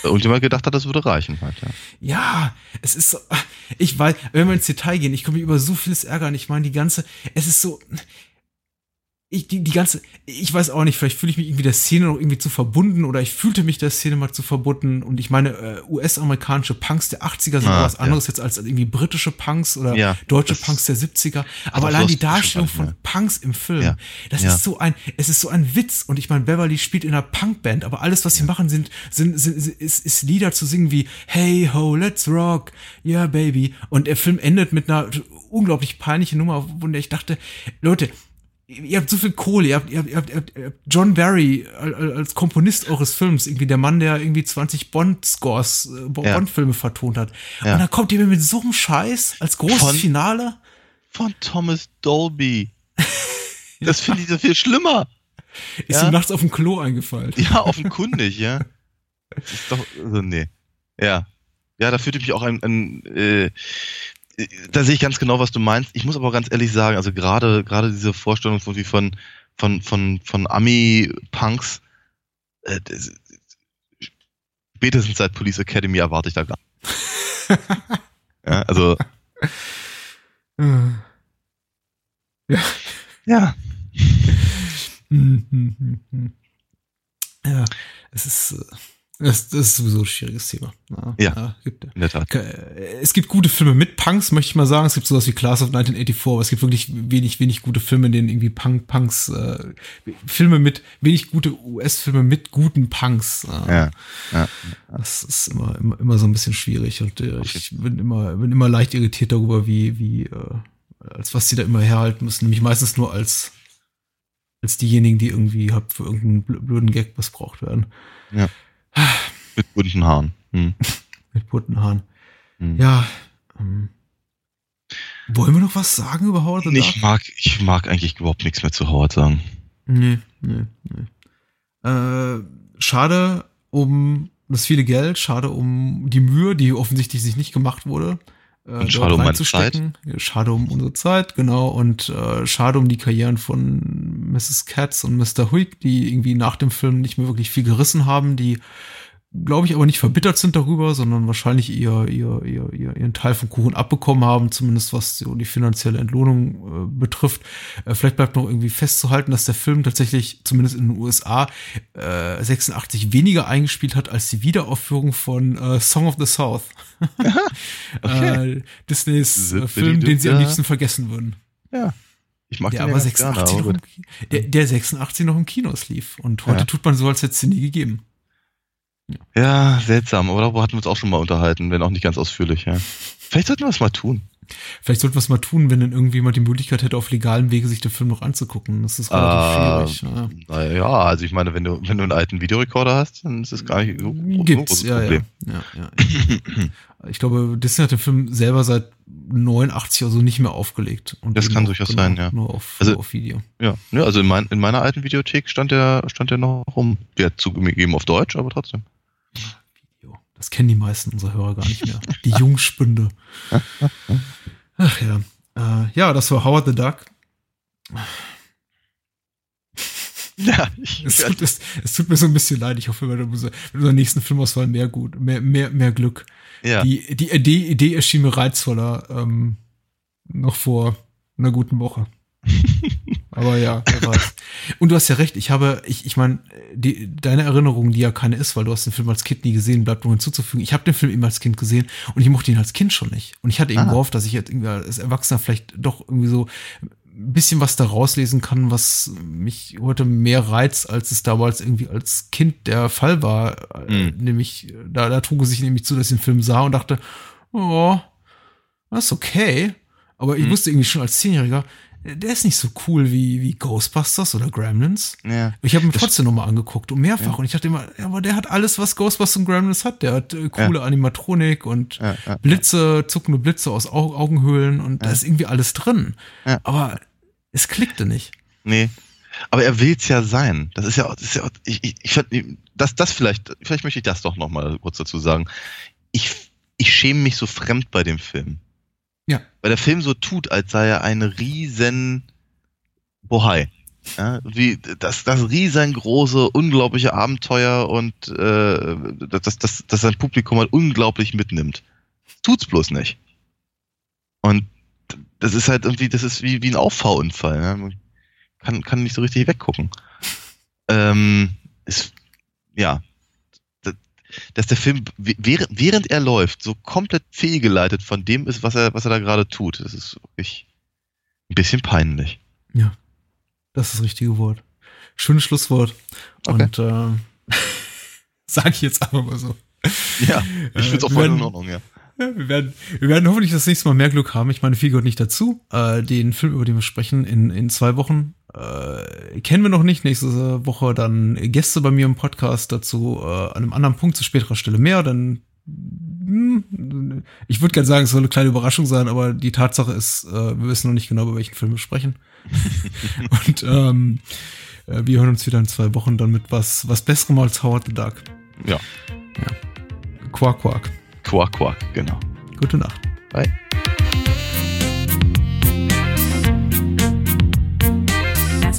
Speaker 2: Und jemand gedacht hat, das würde reichen halt, ja.
Speaker 1: Ja, es ist so, ich weiß, wenn wir ins Detail gehen, ich komme über so vieles ärgern. Ich meine, die ganze, es ist so, ich, die, die ganze, ich weiß auch nicht, vielleicht fühle ich mich irgendwie der Szene noch irgendwie zu verbunden oder ich fühlte mich der Szene mal zu verbunden und ich meine, äh, US-amerikanische Punks der 80er sind ah, was anderes ja. jetzt als irgendwie britische Punks oder ja, deutsche Punks der 70er. Aber allein die Darstellung von Punks im Film, das ist so ein, es ist so ein Witz und ich meine, Beverly spielt in einer Punkband, aber alles, was sie machen, sind, sind, sind, sind ist, ist Lieder zu singen wie Hey ho, let's rock, yeah baby. Und der Film endet mit einer unglaublich peinlichen Nummer, der ich dachte, Leute, ihr habt so viel Kohle, ihr habt, ihr habt, ihr habt, ihr habt John Barry als Komponist eures Films, irgendwie der Mann, der irgendwie 20 Bond-Scores, äh, Bond-Filme vertont hat. Ja. Und dann kommt ihr mir mit so einem Scheiß als großes von, Finale.
Speaker 2: Von Thomas Dolby. das finde ich so viel schlimmer.
Speaker 1: Ist ja? ihm nachts auf dem Klo eingefallen.
Speaker 2: Ja, offenkundig, ja. Das ist doch, also nee. Ja. Ja, da fühlte mich auch ein, ein äh, da sehe ich ganz genau, was du meinst. Ich muss aber ganz ehrlich sagen, also gerade gerade diese Vorstellung von von von von, von Ami-Punks, äh, spätestens seit Police Academy erwarte ich da gar. ja, also
Speaker 1: ja.
Speaker 2: Ja.
Speaker 1: ja, es ist äh, das, das ist sowieso ein schwieriges Thema.
Speaker 2: Ja, ja,
Speaker 1: gibt, in der Tat. Es gibt gute Filme mit Punks, möchte ich mal sagen. Es gibt sowas wie Class of 1984, aber es gibt wirklich wenig, wenig gute Filme, in denen irgendwie Punk, Punks, äh, Filme mit, wenig gute US-Filme mit guten Punks.
Speaker 2: Äh, ja, ja.
Speaker 1: Das ist immer, immer, immer so ein bisschen schwierig und äh, ich bin immer, bin immer leicht irritiert darüber, wie, wie, äh, als was sie da immer herhalten müssen. Nämlich meistens nur als, als diejenigen, die irgendwie halt für irgendeinen blöden Gag missbraucht werden.
Speaker 2: Ja. Mit bunten Haaren. Hm.
Speaker 1: Mit bunten Haaren. Hm. Ja. Ähm, wollen wir noch was sagen über Howard
Speaker 2: the Duck? Ich mag, ich mag eigentlich überhaupt nichts mehr zu Howard sagen.
Speaker 1: Nee, nee, nee. Äh, schade um das viele Geld, schade um die Mühe, die offensichtlich sich nicht gemacht wurde.
Speaker 2: Äh, und schade um meine Zeit.
Speaker 1: Schade um unsere Zeit, genau. Und äh, schade um die Karrieren von Mrs. Katz und Mr. Huig, die irgendwie nach dem Film nicht mehr wirklich viel gerissen haben, die glaube ich, aber nicht verbittert sind darüber, sondern wahrscheinlich ihr, ihr, ihr, ihr, ihren Teil vom Kuchen abbekommen haben, zumindest was so die finanzielle Entlohnung äh, betrifft. Äh, vielleicht bleibt noch irgendwie festzuhalten, dass der Film tatsächlich, zumindest in den USA, äh, 86 weniger eingespielt hat als die Wiederaufführung von äh, Song of the South. okay. äh, Disneys äh, Film, den sie am liebsten vergessen würden.
Speaker 2: Ja.
Speaker 1: Ich mag der den aber 86 gerne, noch im, der, der 86 noch im Kinos lief. Und heute ja. tut man so, als hätte es den nie gegeben.
Speaker 2: Ja, seltsam, aber darüber hatten wir uns auch schon mal unterhalten, wenn auch nicht ganz ausführlich, ja. Vielleicht sollten wir es mal tun.
Speaker 1: Vielleicht sollten wir es mal tun, wenn dann irgendjemand die Möglichkeit hätte, auf legalem Wege sich den Film noch anzugucken. Das ist relativ
Speaker 2: äh, schwierig. Ja. Naja, also ich meine, wenn du, wenn du einen alten Videorekorder hast, dann ist es gar nicht so
Speaker 1: Gibt's, ja, Problem. Ja, ja, ja. ich glaube, Disney hat den Film selber seit 89 oder so nicht mehr aufgelegt.
Speaker 2: Und das kann durchaus genau, sein, ja.
Speaker 1: Nur auf,
Speaker 2: also,
Speaker 1: nur auf Video.
Speaker 2: Ja, ja also in, mein, in meiner alten Videothek stand der, stand der noch rum. Der hat zugegeben auf Deutsch, aber trotzdem.
Speaker 1: Das kennen die meisten unserer Hörer gar nicht mehr. Die Jungspünde. Ach ja. Äh, ja, das war Howard the Duck. Ja, es, tut, es, es, tut mir so ein bisschen leid. Ich hoffe, mit unserer nächsten Filmauswahl mehr gut, mehr, mehr, mehr Glück. Ja. Die, die Idee, Idee erschien mir reizvoller ähm, noch vor einer guten Woche. Aber ja. Und du hast ja recht, ich habe, ich, ich meine, deine Erinnerung, die ja keine ist, weil du hast den Film als Kind nie gesehen, bleibt nur hinzuzufügen. Ich habe den Film immer als Kind gesehen und ich mochte ihn als Kind schon nicht. Und ich hatte eben ah. gehofft, dass ich jetzt irgendwie als Erwachsener vielleicht doch irgendwie so ein bisschen was da rauslesen kann, was mich heute mehr reizt, als es damals irgendwie als Kind der Fall war. Mhm. Nämlich, da, da trug es sich nämlich zu, dass ich den Film sah und dachte, oh, das ist okay. Aber ich mhm. wusste irgendwie schon als Zehnjähriger, der ist nicht so cool wie, wie Ghostbusters oder Gremlins.
Speaker 2: Ja.
Speaker 1: Ich habe ihn trotzdem nochmal angeguckt und mehrfach. Ja. Und ich dachte immer, ja, aber der hat alles, was Ghostbusters und Gremlins hat. Der hat äh, coole ja. Animatronik und Blitze, zuckende Blitze aus Au Augenhöhlen und da ist irgendwie alles drin. Aber es klickte nicht.
Speaker 2: Nee. Aber er will's ja sein. Das ist ja, das ist ja ich, ich, ich das, das vielleicht, vielleicht möchte ich das doch nochmal kurz dazu sagen. Ich, ich schäme mich so fremd bei dem Film.
Speaker 1: Ja.
Speaker 2: Weil der Film so tut, als sei er ein riesen Bohai. Ja, wie das, das riesengroße, unglaubliche Abenteuer und äh, das, das, das sein Publikum halt unglaublich mitnimmt. Tut's bloß nicht. Und das ist halt irgendwie, das ist wie, wie ein Auffahrunfall. Ne? kann, kann nicht so richtig weggucken. Ähm, ist, ja, dass der Film, während er läuft, so komplett fehlgeleitet von dem ist, was er, was er da gerade tut. Das ist wirklich ein bisschen peinlich.
Speaker 1: Ja, das ist das richtige Wort. Schönes Schlusswort. Okay. Und äh, sage ich jetzt einfach mal so.
Speaker 2: Ja, ich finde es auch voll in Ordnung, ja.
Speaker 1: Ja, wir, werden, wir werden hoffentlich das nächste Mal mehr Glück haben. Ich meine, viel gehört nicht dazu. Äh, den Film, über den wir sprechen, in, in zwei Wochen, äh, kennen wir noch nicht. Nächste Woche dann Gäste bei mir im Podcast dazu. Äh, an einem anderen Punkt zu späterer Stelle mehr. Dann, hm, ich würde gerne sagen, es soll eine kleine Überraschung sein, aber die Tatsache ist, äh, wir wissen noch nicht genau, über welchen Film wir sprechen. Und ähm, äh, wir hören uns wieder in zwei Wochen dann mit was, was Besserem als Howard the Duck.
Speaker 2: Ja.
Speaker 1: ja. Quark, Quark.
Speaker 2: Quark, Quark, genau.
Speaker 1: Gute Nacht.
Speaker 2: Bye.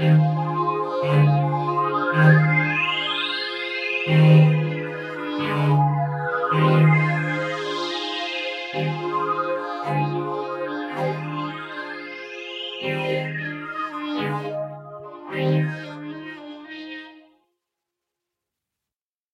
Speaker 3: Yeah.